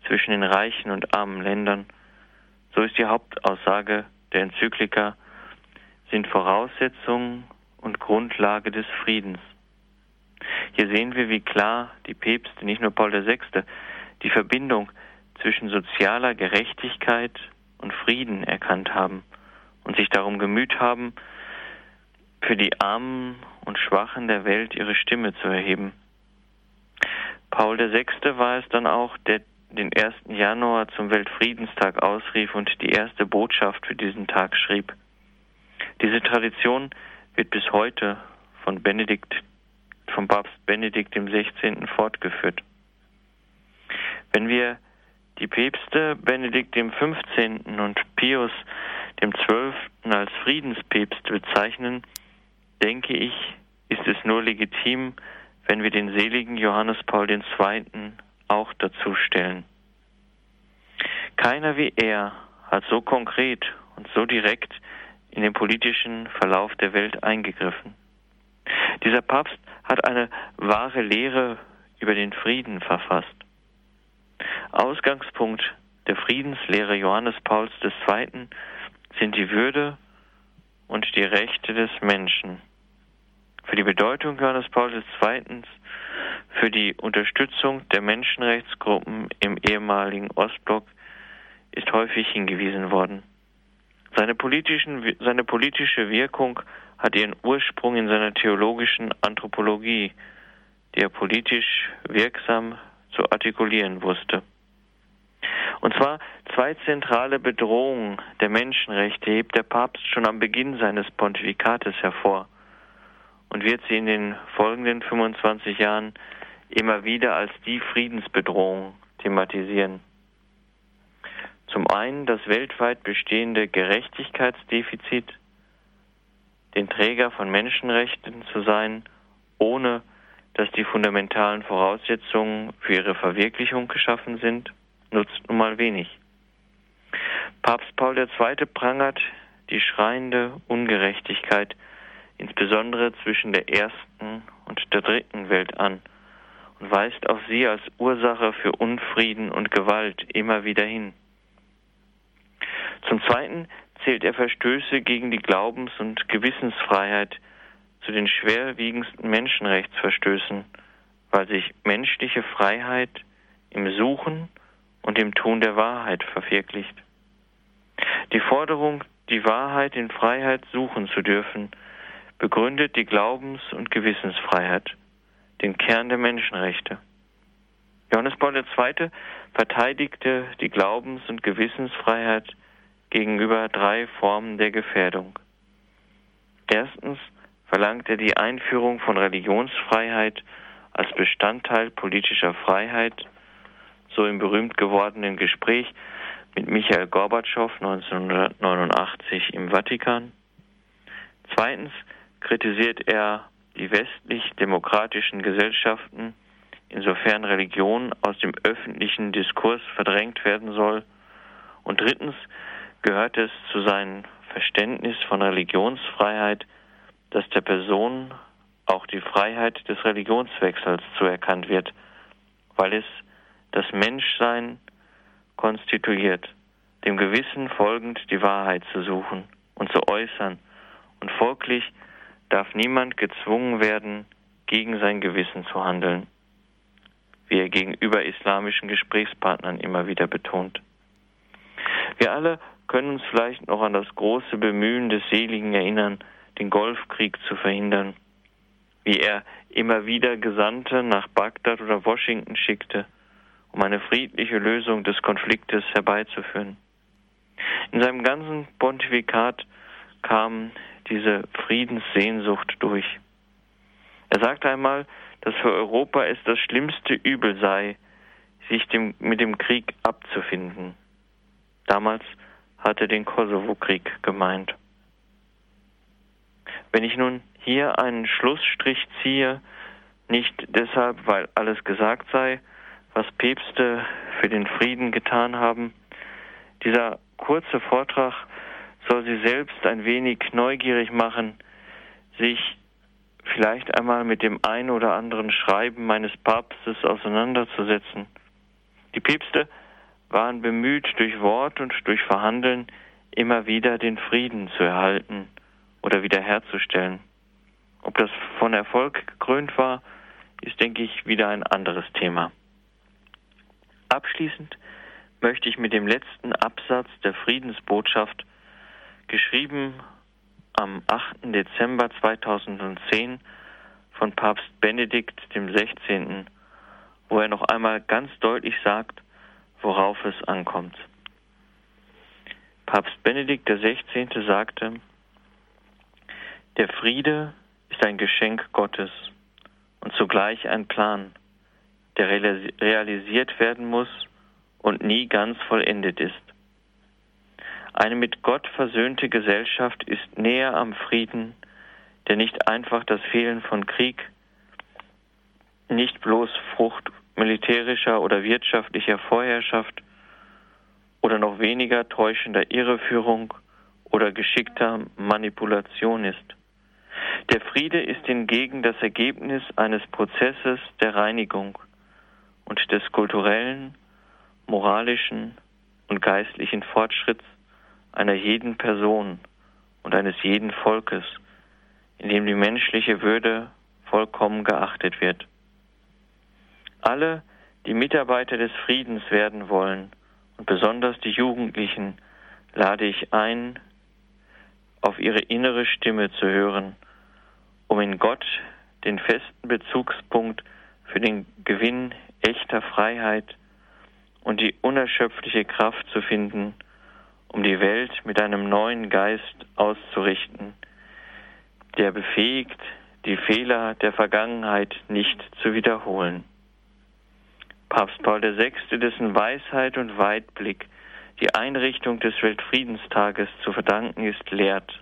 zwischen den reichen und armen Ländern, so ist die Hauptaussage der Enzyklika, sind Voraussetzungen und Grundlage des Friedens. Hier sehen wir, wie klar die Päpste, nicht nur Paul VI., die Verbindung zwischen sozialer Gerechtigkeit und Frieden erkannt haben und sich darum gemüht haben, für die Armen und Schwachen der Welt ihre Stimme zu erheben. Paul VI. war es dann auch, der den 1. Januar zum Weltfriedenstag ausrief und die erste Botschaft für diesen Tag schrieb. Diese Tradition wird bis heute von Benedikt, vom Papst Benedikt XVI. fortgeführt. Wenn wir die Päpste Benedikt XV. und Pius dem Zwölften als Friedenspäpst bezeichnen, denke ich, ist es nur legitim, wenn wir den seligen Johannes Paul II. auch dazu stellen. Keiner wie er hat so konkret und so direkt in den politischen Verlauf der Welt eingegriffen. Dieser Papst hat eine wahre Lehre über den Frieden verfasst. Ausgangspunkt der Friedenslehre Johannes Pauls II sind die Würde und die Rechte des Menschen. Für die Bedeutung Johannes Paul II. für die Unterstützung der Menschenrechtsgruppen im ehemaligen Ostblock ist häufig hingewiesen worden. Seine, politischen, seine politische Wirkung hat ihren Ursprung in seiner theologischen Anthropologie, die er politisch wirksam zu artikulieren wusste. Und zwar zwei zentrale Bedrohungen der Menschenrechte hebt der Papst schon am Beginn seines Pontifikates hervor und wird sie in den folgenden 25 Jahren immer wieder als die Friedensbedrohung thematisieren. Zum einen das weltweit bestehende Gerechtigkeitsdefizit, den Träger von Menschenrechten zu sein, ohne dass die fundamentalen Voraussetzungen für ihre Verwirklichung geschaffen sind, nutzt nun mal wenig. Papst Paul II. prangert die schreiende Ungerechtigkeit, insbesondere zwischen der ersten und der dritten Welt an und weist auf sie als Ursache für Unfrieden und Gewalt immer wieder hin. Zum Zweiten zählt er Verstöße gegen die Glaubens- und Gewissensfreiheit zu den schwerwiegendsten Menschenrechtsverstößen, weil sich menschliche Freiheit im Suchen und im Tun der Wahrheit verwirklicht. Die Forderung, die Wahrheit in Freiheit suchen zu dürfen, begründet die Glaubens- und Gewissensfreiheit, den Kern der Menschenrechte. Johannes Paul II. verteidigte die Glaubens- und Gewissensfreiheit gegenüber drei Formen der Gefährdung. Erstens verlangt er die Einführung von Religionsfreiheit als Bestandteil politischer Freiheit, so im berühmt gewordenen Gespräch mit Michael Gorbatschow 1989 im Vatikan. Zweitens kritisiert er die westlich-demokratischen Gesellschaften, insofern Religion aus dem öffentlichen Diskurs verdrängt werden soll. Und drittens gehört es zu seinem Verständnis von Religionsfreiheit, dass der Person auch die Freiheit des Religionswechsels zuerkannt wird, weil es das Menschsein konstituiert, dem Gewissen folgend die Wahrheit zu suchen und zu äußern, und folglich darf niemand gezwungen werden, gegen sein Gewissen zu handeln, wie er gegenüber islamischen Gesprächspartnern immer wieder betont. Wir alle können uns vielleicht noch an das große Bemühen des Seligen erinnern, den Golfkrieg zu verhindern, wie er immer wieder Gesandte nach Bagdad oder Washington schickte, um eine friedliche Lösung des Konfliktes herbeizuführen. In seinem ganzen Pontifikat kam diese Friedenssehnsucht durch. Er sagte einmal, dass für Europa es das schlimmste Übel sei, sich dem, mit dem Krieg abzufinden. Damals hatte den Kosovo-Krieg gemeint. Wenn ich nun hier einen Schlussstrich ziehe, nicht deshalb, weil alles gesagt sei, was Päpste für den Frieden getan haben, dieser kurze Vortrag soll sie selbst ein wenig neugierig machen, sich vielleicht einmal mit dem ein oder anderen Schreiben meines Papstes auseinanderzusetzen. Die Päpste waren bemüht, durch Wort und durch Verhandeln immer wieder den Frieden zu erhalten oder wiederherzustellen. Ob das von Erfolg gekrönt war, ist, denke ich, wieder ein anderes Thema. Abschließend möchte ich mit dem letzten Absatz der Friedensbotschaft geschrieben am 8. Dezember 2010 von Papst Benedikt XVI., wo er noch einmal ganz deutlich sagt, worauf es ankommt. Papst Benedikt XVI. sagte, der Friede ist ein Geschenk Gottes und zugleich ein Plan, der realisiert werden muss und nie ganz vollendet ist. Eine mit Gott versöhnte Gesellschaft ist näher am Frieden, der nicht einfach das Fehlen von Krieg, nicht bloß Frucht militärischer oder wirtschaftlicher Vorherrschaft oder noch weniger täuschender Irreführung oder geschickter Manipulation ist. Der Friede ist hingegen das Ergebnis eines Prozesses der Reinigung und des kulturellen, moralischen und geistlichen Fortschritts einer jeden Person und eines jeden Volkes, in dem die menschliche Würde vollkommen geachtet wird. Alle, die Mitarbeiter des Friedens werden wollen, und besonders die Jugendlichen, lade ich ein, auf ihre innere Stimme zu hören, um in Gott den festen Bezugspunkt für den Gewinn echter Freiheit und die unerschöpfliche Kraft zu finden, um die Welt mit einem neuen Geist auszurichten, der befähigt, die Fehler der Vergangenheit nicht zu wiederholen. Papst Paul VI., dessen Weisheit und Weitblick die Einrichtung des Weltfriedenstages zu verdanken ist, lehrt.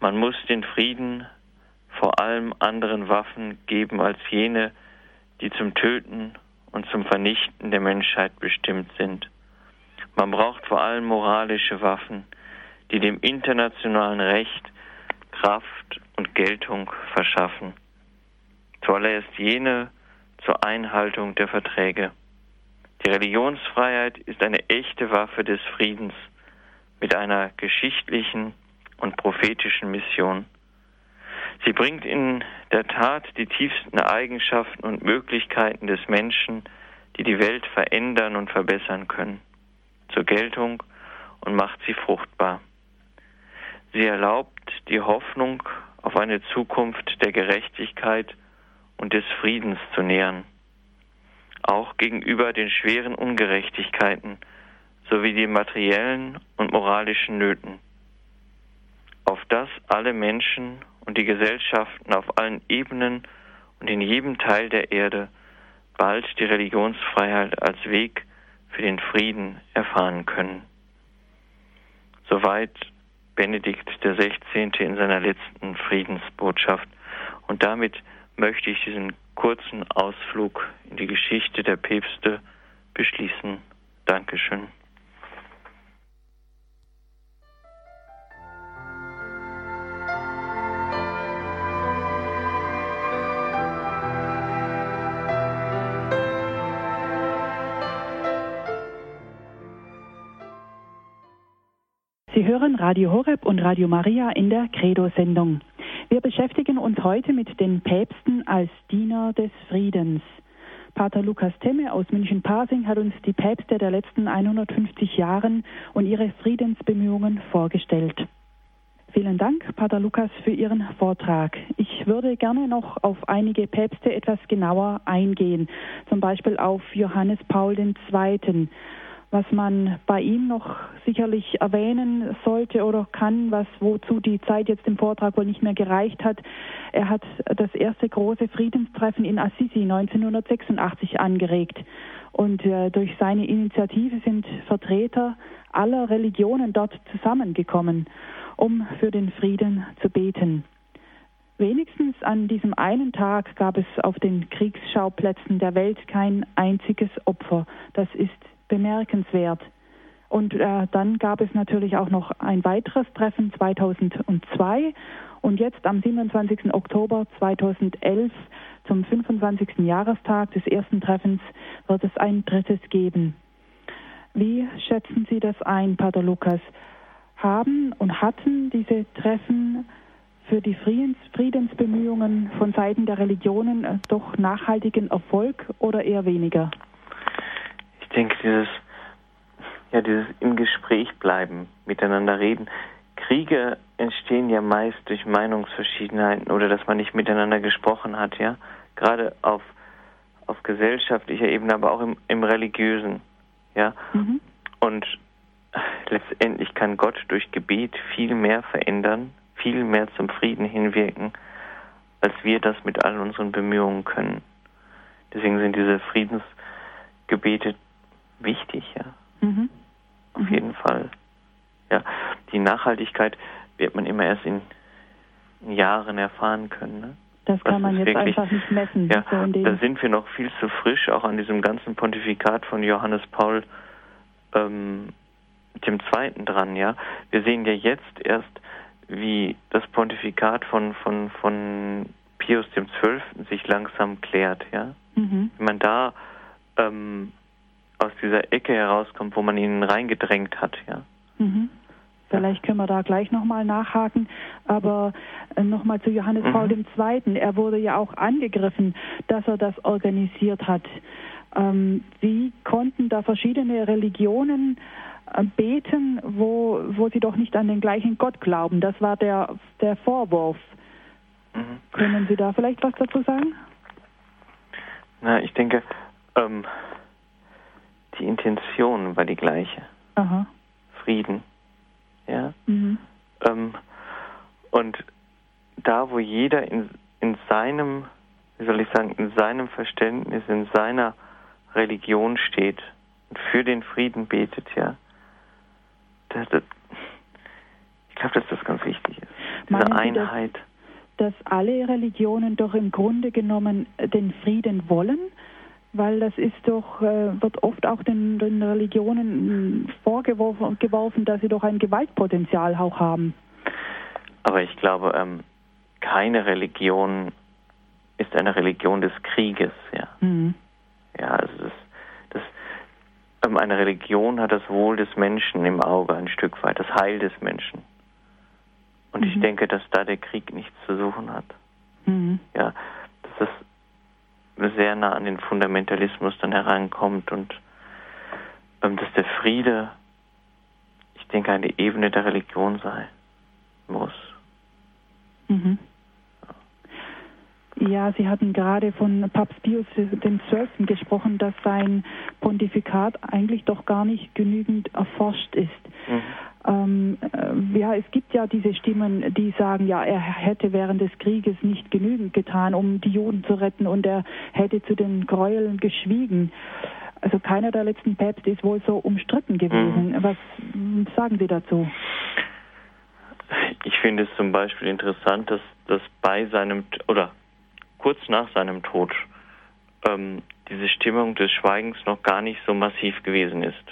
Man muss den Frieden vor allem anderen Waffen geben als jene, die zum Töten und zum Vernichten der Menschheit bestimmt sind. Man braucht vor allem moralische Waffen, die dem internationalen Recht Kraft und Geltung verschaffen. Zuallererst jene zur Einhaltung der Verträge. Die Religionsfreiheit ist eine echte Waffe des Friedens mit einer geschichtlichen und prophetischen Mission. Sie bringt in der Tat die tiefsten Eigenschaften und Möglichkeiten des Menschen, die die Welt verändern und verbessern können, zur Geltung und macht sie fruchtbar. Sie erlaubt die Hoffnung auf eine Zukunft der Gerechtigkeit und des Friedens zu nähern, auch gegenüber den schweren Ungerechtigkeiten sowie den materiellen und moralischen Nöten, auf dass alle Menschen und die Gesellschaften auf allen Ebenen und in jedem Teil der Erde bald die Religionsfreiheit als Weg für den Frieden erfahren können. Soweit Benedikt XVI. in seiner letzten Friedensbotschaft. Und damit möchte ich diesen kurzen Ausflug in die Geschichte der Päpste beschließen. Dankeschön. Sie hören Radio Horeb und Radio Maria in der Credo-Sendung. Wir beschäftigen uns heute mit den Päpsten als Diener des Friedens. Pater Lukas Temme aus München-Pasing hat uns die Päpste der letzten 150 Jahren und ihre Friedensbemühungen vorgestellt. Vielen Dank, Pater Lukas, für Ihren Vortrag. Ich würde gerne noch auf einige Päpste etwas genauer eingehen, zum Beispiel auf Johannes Paul II was man bei ihm noch sicherlich erwähnen sollte oder kann, was wozu die Zeit jetzt im Vortrag wohl nicht mehr gereicht hat. Er hat das erste große Friedenstreffen in Assisi 1986 angeregt. Und äh, durch seine Initiative sind Vertreter aller Religionen dort zusammengekommen, um für den Frieden zu beten. Wenigstens an diesem einen Tag gab es auf den Kriegsschauplätzen der Welt kein einziges Opfer. Das ist bemerkenswert. Und äh, dann gab es natürlich auch noch ein weiteres Treffen 2002 und jetzt am 27. Oktober 2011 zum 25. Jahrestag des ersten Treffens wird es ein drittes geben. Wie schätzen Sie das ein, Pater Lukas? Haben und hatten diese Treffen für die Friedens Friedensbemühungen von Seiten der Religionen äh, doch nachhaltigen Erfolg oder eher weniger? Denke, dieses, ja, dieses im Gespräch bleiben, miteinander reden. Kriege entstehen ja meist durch Meinungsverschiedenheiten oder dass man nicht miteinander gesprochen hat, ja. Gerade auf, auf gesellschaftlicher Ebene, aber auch im, im religiösen, ja. Mhm. Und letztendlich kann Gott durch Gebet viel mehr verändern, viel mehr zum Frieden hinwirken, als wir das mit all unseren Bemühungen können. Deswegen sind diese Friedensgebete wichtig, ja. Mhm. Auf mhm. jeden Fall. Ja, die Nachhaltigkeit wird man immer erst in Jahren erfahren können. Ne? Das kann das man jetzt wirklich, einfach nicht messen. Ja, so da sind wir noch viel zu frisch, auch an diesem ganzen Pontifikat von Johannes Paul ähm, dem Zweiten dran. Ja, wir sehen ja jetzt erst, wie das Pontifikat von von von Pius dem Zwölften sich langsam klärt. Ja, mhm. wenn man da ähm, aus dieser Ecke herauskommt, wo man ihn reingedrängt hat, ja. Mhm. Vielleicht können wir da gleich nochmal nachhaken. Aber äh, nochmal zu Johannes mhm. Paul II. Er wurde ja auch angegriffen, dass er das organisiert hat. Ähm, wie konnten da verschiedene Religionen äh, beten, wo, wo sie doch nicht an den gleichen Gott glauben? Das war der, der Vorwurf. Mhm. Können Sie da vielleicht was dazu sagen? Na, ich denke, ähm, die Intention war die gleiche. Aha. Frieden. Ja. Mhm. Ähm, und da, wo jeder in, in seinem, wie soll ich sagen, in seinem Verständnis, in seiner Religion steht und für den Frieden betet, ja, das, das, ich glaube, dass das ganz wichtig ist. Diese Meinen Sie, Einheit. Dass, dass alle Religionen doch im Grunde genommen den Frieden wollen, weil das ist doch, äh, wird oft auch den, den Religionen vorgeworfen, geworfen, dass sie doch ein Gewaltpotenzial auch haben. Aber ich glaube, ähm, keine Religion ist eine Religion des Krieges, ja. Mhm. Ja, also das, das, ähm, eine Religion hat das Wohl des Menschen im Auge ein Stück weit, das Heil des Menschen. Und Mhm. ich denke, dass da der Krieg nichts zu suchen hat. Mhm. Ja, sehr nah an den Fundamentalismus dann herankommt und ähm, dass der Friede, ich denke, eine Ebene der Religion sei, muss. Mhm. Ja, Sie hatten gerade von Papst Pius XII. gesprochen, dass sein Pontifikat eigentlich doch gar nicht genügend erforscht ist. Mhm. Ähm, äh, ja, es gibt ja diese Stimmen, die sagen, ja, er hätte während des Krieges nicht genügend getan, um die Juden zu retten und er hätte zu den Gräueln geschwiegen. Also keiner der letzten Päpste ist wohl so umstritten gewesen. Was mm, sagen Sie dazu? Ich finde es zum Beispiel interessant, dass, dass bei seinem oder kurz nach seinem Tod ähm, diese Stimmung des Schweigens noch gar nicht so massiv gewesen ist.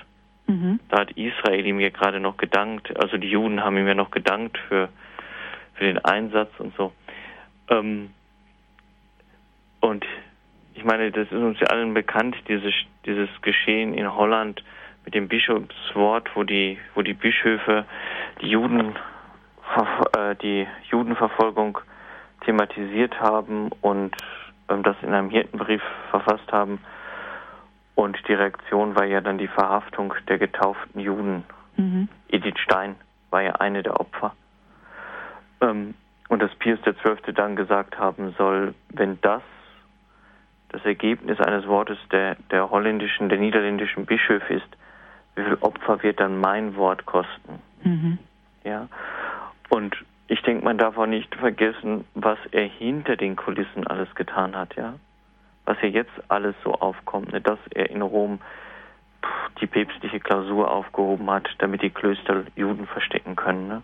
Mhm. Da hat Israel ihm ja gerade noch gedankt, also die Juden haben ihm ja noch gedankt für, für den Einsatz und so. Ähm, und ich meine, das ist uns ja allen bekannt, dieses, dieses Geschehen in Holland mit dem Bischofswort, wo die, wo die Bischöfe die Juden, [LAUGHS] äh, die Judenverfolgung thematisiert haben und ähm, das in einem Hirtenbrief verfasst haben. Und die Reaktion war ja dann die Verhaftung der getauften Juden. Mhm. Edith Stein war ja eine der Opfer. Ähm, und dass Pius XII. dann gesagt haben soll, wenn das das Ergebnis eines Wortes der, der holländischen, der niederländischen Bischöfe ist, wie viel Opfer wird dann mein Wort kosten? Mhm. Ja. Und ich denke, man darf auch nicht vergessen, was er hinter den Kulissen alles getan hat, ja. Was hier jetzt alles so aufkommt, ne? dass er in Rom pff, die päpstliche Klausur aufgehoben hat, damit die Klöster Juden verstecken können. Ne?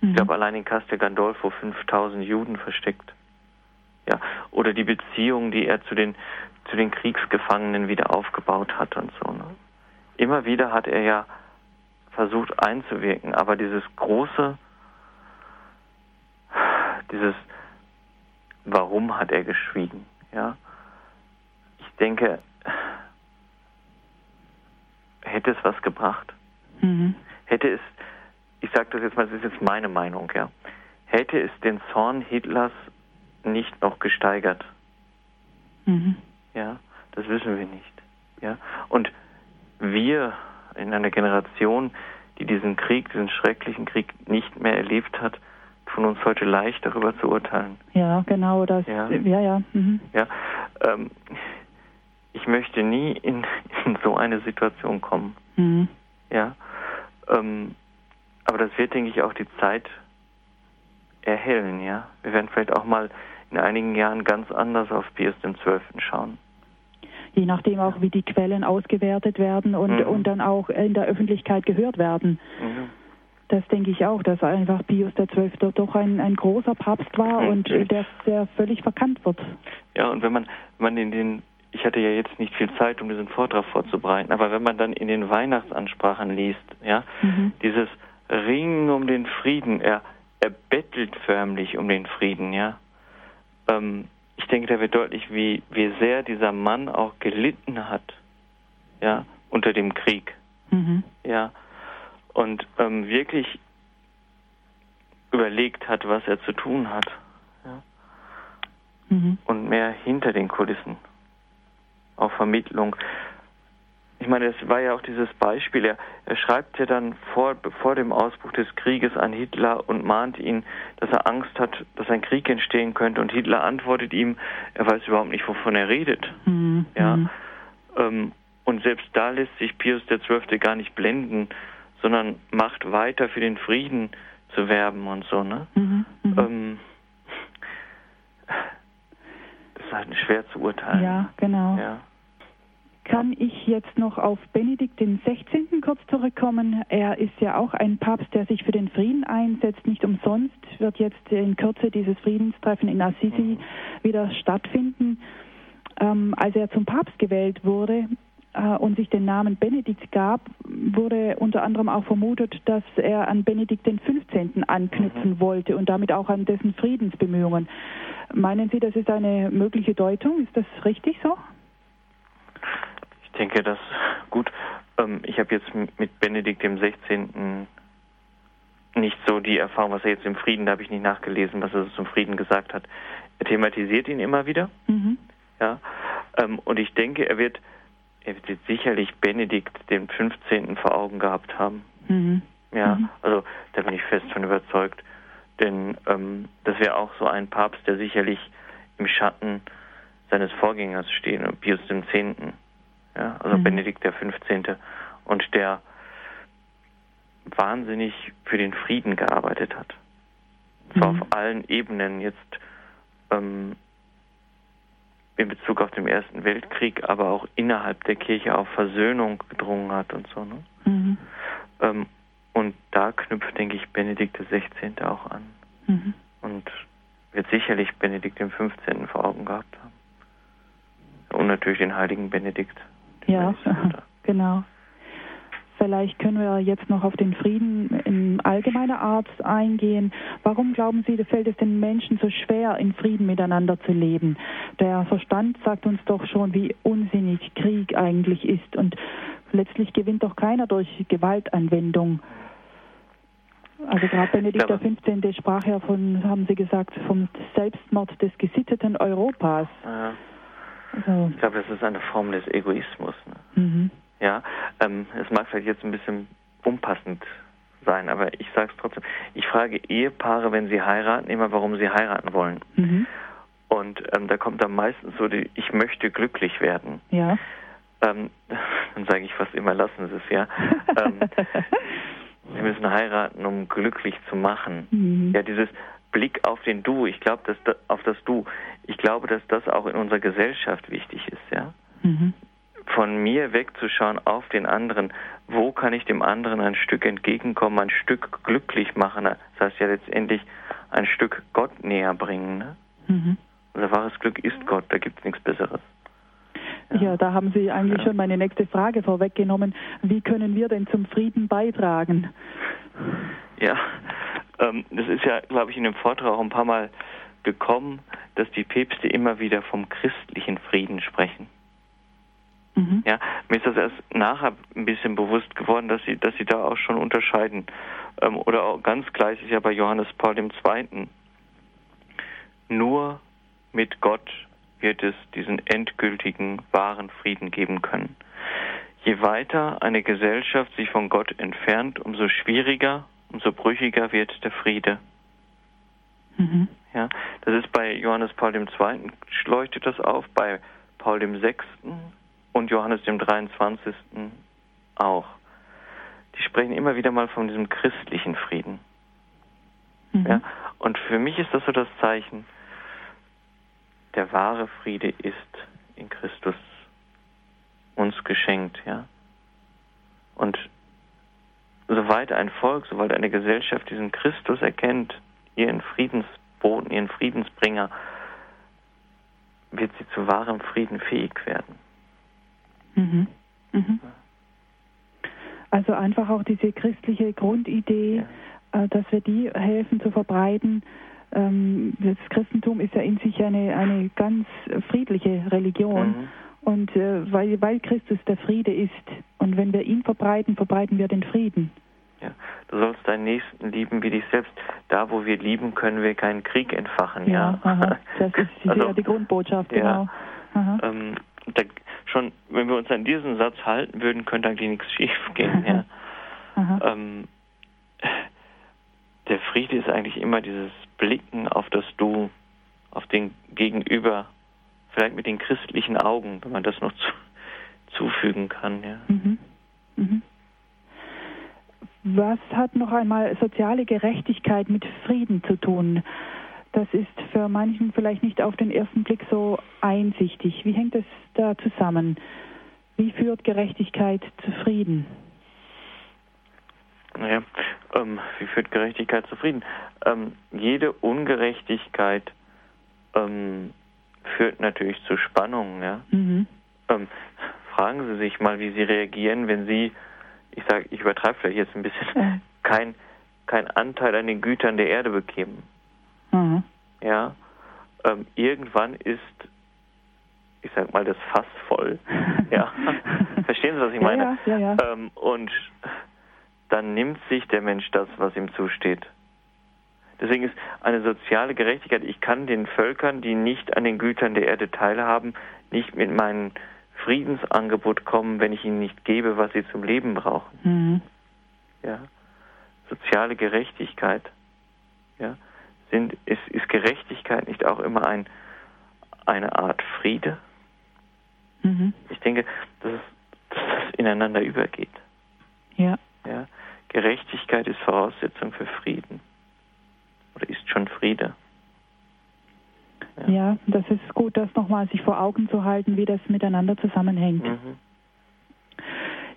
Ich Mhm. glaube, allein in Castel Gandolfo 5000 Juden versteckt. Ja, oder die Beziehung, die er zu den, zu den Kriegsgefangenen wieder aufgebaut hat und so. Ne? Immer wieder hat er ja versucht einzuwirken, aber dieses große, dieses Warum hat er geschwiegen, ja? Ich denke, hätte es was gebracht? Mhm. Hätte es, ich sage das jetzt mal, das ist jetzt meine Meinung, ja, hätte es den Zorn Hitlers nicht noch gesteigert? Mhm. Ja, das wissen wir nicht. Ja, und wir in einer Generation, die diesen Krieg, diesen schrecklichen Krieg nicht mehr erlebt hat, tun uns heute leicht darüber zu urteilen. Ja, genau, das, Ja. ja, ja. Mhm. Ja, ähm, ich möchte nie in, [LAUGHS] in so eine Situation kommen. Mhm. Ja, ähm, aber das wird, denke ich, auch die Zeit erhellen. Ja, wir werden vielleicht auch mal in einigen Jahren ganz anders auf Pius XII. schauen. Je nachdem auch, wie die Quellen ausgewertet werden und, Mhm. und dann auch in der Öffentlichkeit gehört werden. Mhm. Das denke ich auch, dass einfach Pius XII. doch ein, ein großer Papst war Mhm. und der, der völlig verkannt wird. Ja, und wenn man, wenn man in den, ich hatte ja jetzt nicht viel Zeit, um diesen Vortrag vorzubereiten, aber wenn man dann in den Weihnachtsansprachen liest, ja, Mhm. dieses Ringen um den Frieden, er, er bettelt förmlich um den Frieden, ja. Ähm, ich denke, da wird deutlich, wie, wie sehr dieser Mann auch gelitten hat, ja, unter dem Krieg, Mhm. ja, und ähm, wirklich überlegt hat, was er zu tun hat, ja Mhm. und mehr hinter den Kulissen. Auch Vermittlung. Ich meine, es war ja auch dieses Beispiel. Er, er schreibt ja dann vor, vor dem Ausbruch des Krieges an Hitler und mahnt ihn, dass er Angst hat, dass ein Krieg entstehen könnte. Und Hitler antwortet ihm, er weiß überhaupt nicht, wovon er redet. Mhm. Ja. Mhm. Ähm, und selbst da lässt sich Pius XII. gar nicht blenden, sondern macht weiter für den Frieden zu werben und so. Ne? Mhm. Mhm. Ähm, das ist halt schwer zu urteilen. ja, genau. Ja. Kann ich jetzt noch auf Benedikt den 16. kurz zurückkommen. Er ist ja auch ein Papst, der sich für den Frieden einsetzt. Nicht umsonst wird jetzt in Kürze dieses Friedenstreffen in Assisi mhm. wieder stattfinden. Ähm, als er zum Papst gewählt wurde, äh, und sich den Namen Benedikt gab, wurde unter anderem auch vermutet, dass er an Benedikt den 15. anknüpfen mhm. wollte und damit auch an dessen Friedensbemühungen. Meinen Sie, das ist eine mögliche Deutung? Ist das richtig so? Ich denke, das gut. Ähm, ich habe jetzt mit Benedikt dem 16. nicht so die Erfahrung, was er jetzt im Frieden, da habe ich nicht nachgelesen, was er zum Frieden gesagt hat. Er thematisiert ihn immer wieder. Mhm. Ja. Ähm, und ich denke, er wird er wird sicherlich Benedikt den 15. vor Augen gehabt haben. Mhm. Ja, mhm. also da bin ich fest von überzeugt. Denn ähm, das wäre auch so ein Papst, der sicherlich im Schatten seines Vorgängers steht, Pius X. Ja, also mhm. Benedikt der 15. Und der wahnsinnig für den Frieden gearbeitet hat. Zwar mhm. auf allen Ebenen jetzt ähm, in Bezug auf den Ersten Weltkrieg, aber auch innerhalb der Kirche auf Versöhnung gedrungen hat und so. Ne? Mhm. Ähm, und da knüpft, denke ich, Benedikt XVI. auch an. Mhm. Und wird sicherlich Benedikt XV. vor Augen gehabt haben. Und natürlich den heiligen Benedikt. Den ja, [LAUGHS] genau. Vielleicht können wir jetzt noch auf den Frieden in allgemeiner Art eingehen. Warum glauben Sie, fällt es den Menschen so schwer, in Frieden miteinander zu leben? Der Verstand sagt uns doch schon, wie unsinnig Krieg eigentlich ist. Und letztlich gewinnt doch keiner durch Gewaltanwendung. Also gerade Benedikt XV. sprach ja von, haben Sie gesagt, vom Selbstmord des gesitteten Europas. Ja. Also, ich glaube, das ist eine Form des Egoismus. Ne? Mhm. Ja, ähm, es mag vielleicht jetzt ein bisschen unpassend sein, aber ich sage es trotzdem. Ich frage Ehepaare, wenn sie heiraten, immer, warum sie heiraten wollen. Mhm. Und ähm, da kommt dann meistens so die, ich möchte glücklich werden. Ja. Ähm, [LAUGHS] dann sage ich fast immer, lassen Sie es, ja. [LAUGHS] ähm, Sie müssen heiraten, um glücklich zu machen. Mhm. Ja, dieses Blick auf den Du, ich glaube, dass auf das Du, ich glaube, dass das auch in unserer Gesellschaft wichtig ist, ja. Mhm von mir wegzuschauen auf den anderen. Wo kann ich dem anderen ein Stück entgegenkommen, ein Stück glücklich machen? Das heißt ja letztendlich ein Stück Gott näher bringen. Ne? Mhm. Unser wahres Glück ist Gott, da gibt es nichts Besseres. Ja. ja. da haben Sie eigentlich ja. schon meine nächste Frage vorweggenommen. Wie können wir denn zum Frieden beitragen? Ja, ähm, das ist ja, glaube ich, in dem Vortrag auch ein paar Mal gekommen, dass die Päpste immer wieder vom christlichen Frieden sprechen. Mhm. Ja, mir ist das erst nachher ein bisschen bewusst geworden, dass sie, dass sie da auch schon unterscheiden. Ähm, oder auch ganz klar ist ja bei Johannes Paul II. Nur mit Gott wird es diesen endgültigen, wahren Frieden geben können. Je weiter eine Gesellschaft sich von Gott entfernt, umso schwieriger, umso brüchiger wird der Friede. Mhm. Ja, das ist bei Johannes Paul II. leuchtet das auf, bei Paul VI und Johannes dem 23. auch. Die sprechen immer wieder mal von diesem christlichen Frieden. Mhm. Ja? Und für mich ist das so das Zeichen, der wahre Friede ist in Christus uns geschenkt, ja. Und soweit ein Volk, soweit eine Gesellschaft diesen Christus erkennt, ihren Friedensboten, ihren Friedensbringer, wird sie zu wahrem Frieden fähig werden. Mhm. Mhm. Also einfach auch diese christliche Grundidee, ja. äh, dass wir die helfen zu verbreiten. Ähm, das Christentum ist ja in sich eine, eine ganz friedliche Religion. Mhm. Und äh, weil, weil Christus der Friede ist. Und wenn wir ihn verbreiten, verbreiten wir den Frieden. Ja, du sollst deinen Nächsten lieben wie dich selbst. Da, wo wir lieben, können wir keinen Krieg entfachen. Ja, ja. das [LAUGHS] ist also, ja die Grundbotschaft, ja, genau. Ähm, da, schon, wenn wir uns an diesen Satz halten würden, könnte eigentlich nichts schief gehen. Ja. Ähm, der Friede ist eigentlich immer dieses Blicken auf das Du, auf den Gegenüber, vielleicht mit den christlichen Augen, wenn man das noch zu, zufügen kann. Ja. Mhm. Mhm. Was hat noch einmal soziale Gerechtigkeit mit Frieden zu tun? Das ist für manchen vielleicht nicht auf den ersten Blick so einsichtig. Wie hängt es da zusammen? Wie führt Gerechtigkeit zu Frieden? Ja, ähm, wie führt Gerechtigkeit zu Frieden? Ähm, jede Ungerechtigkeit ähm, führt natürlich zu Spannungen. Ja? Mhm. Fragen Sie sich mal, wie Sie reagieren, wenn Sie, ich sage, ich übertreibe vielleicht jetzt ein bisschen, kein, kein Anteil an den Gütern der Erde bekämen. Mhm. Ja, ähm, irgendwann ist, ich sag mal, das Fass voll. [LAUGHS] ja, verstehen Sie, was ich meine? Ja, ja, ja, ähm, und dann nimmt sich der Mensch das, was ihm zusteht. Deswegen ist eine soziale Gerechtigkeit, ich kann den Völkern, die nicht an den Gütern der Erde teilhaben, nicht mit meinem Friedensangebot kommen, wenn ich ihnen nicht gebe, was sie zum Leben brauchen. Mhm. Ja. Soziale Gerechtigkeit. Ja. Sind, ist, ist Gerechtigkeit nicht auch immer ein, eine Art Friede? Mhm. Ich denke, dass, es, dass das ineinander übergeht. Ja. ja. Gerechtigkeit ist Voraussetzung für Frieden. Oder ist schon Friede. Ja, das ist gut, das nochmal sich vor Augen zu halten, wie das miteinander zusammenhängt. Mhm.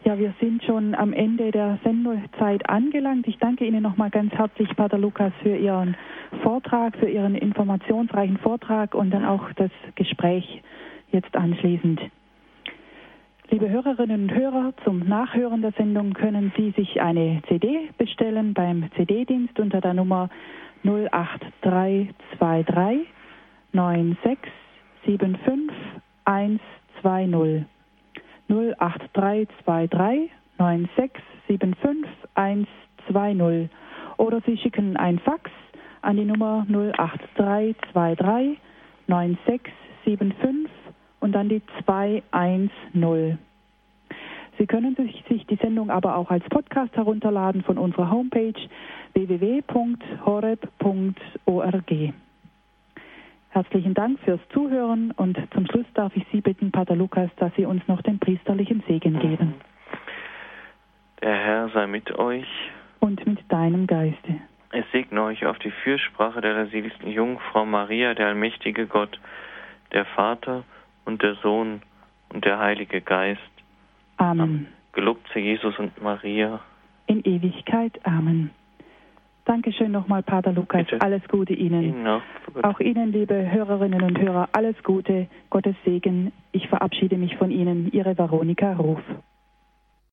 Ja, wir sind schon am Ende der Sendezeit angelangt. Ich danke Ihnen nochmal ganz herzlich, Pater Lukas, für Ihren Vortrag, für Ihren informationsreichen Vortrag und dann auch das Gespräch jetzt anschließend. Liebe Hörerinnen und Hörer, zum Nachhören der Sendung können Sie sich eine CD bestellen beim CD-Dienst unter der Nummer 08323 9675 120. 08323 9675 120. Oder Sie schicken ein Fax an die Nummer 08323 9675 und dann die 210. Sie können sich die Sendung aber auch als Podcast herunterladen von unserer Homepage www.horeb.org. Herzlichen Dank fürs Zuhören und zum Schluss darf ich Sie bitten, Pater Lukas, dass Sie uns noch den priesterlichen Segen geben. Der Herr sei mit euch. Und mit deinem Geiste. Es segne euch auf die Fürsprache der seligsten Jungfrau Maria, der allmächtige Gott, der Vater und der Sohn und der Heilige Geist. Amen. Gelobt sei Jesus und Maria. In Ewigkeit. Amen. Dankeschön nochmal, Pater Lukas. Bitte. Alles Gute Ihnen. Ihnen auch. auch Ihnen, liebe Hörerinnen und Hörer, alles Gute, Gottes Segen. Ich verabschiede mich von Ihnen, Ihre Veronika Ruf.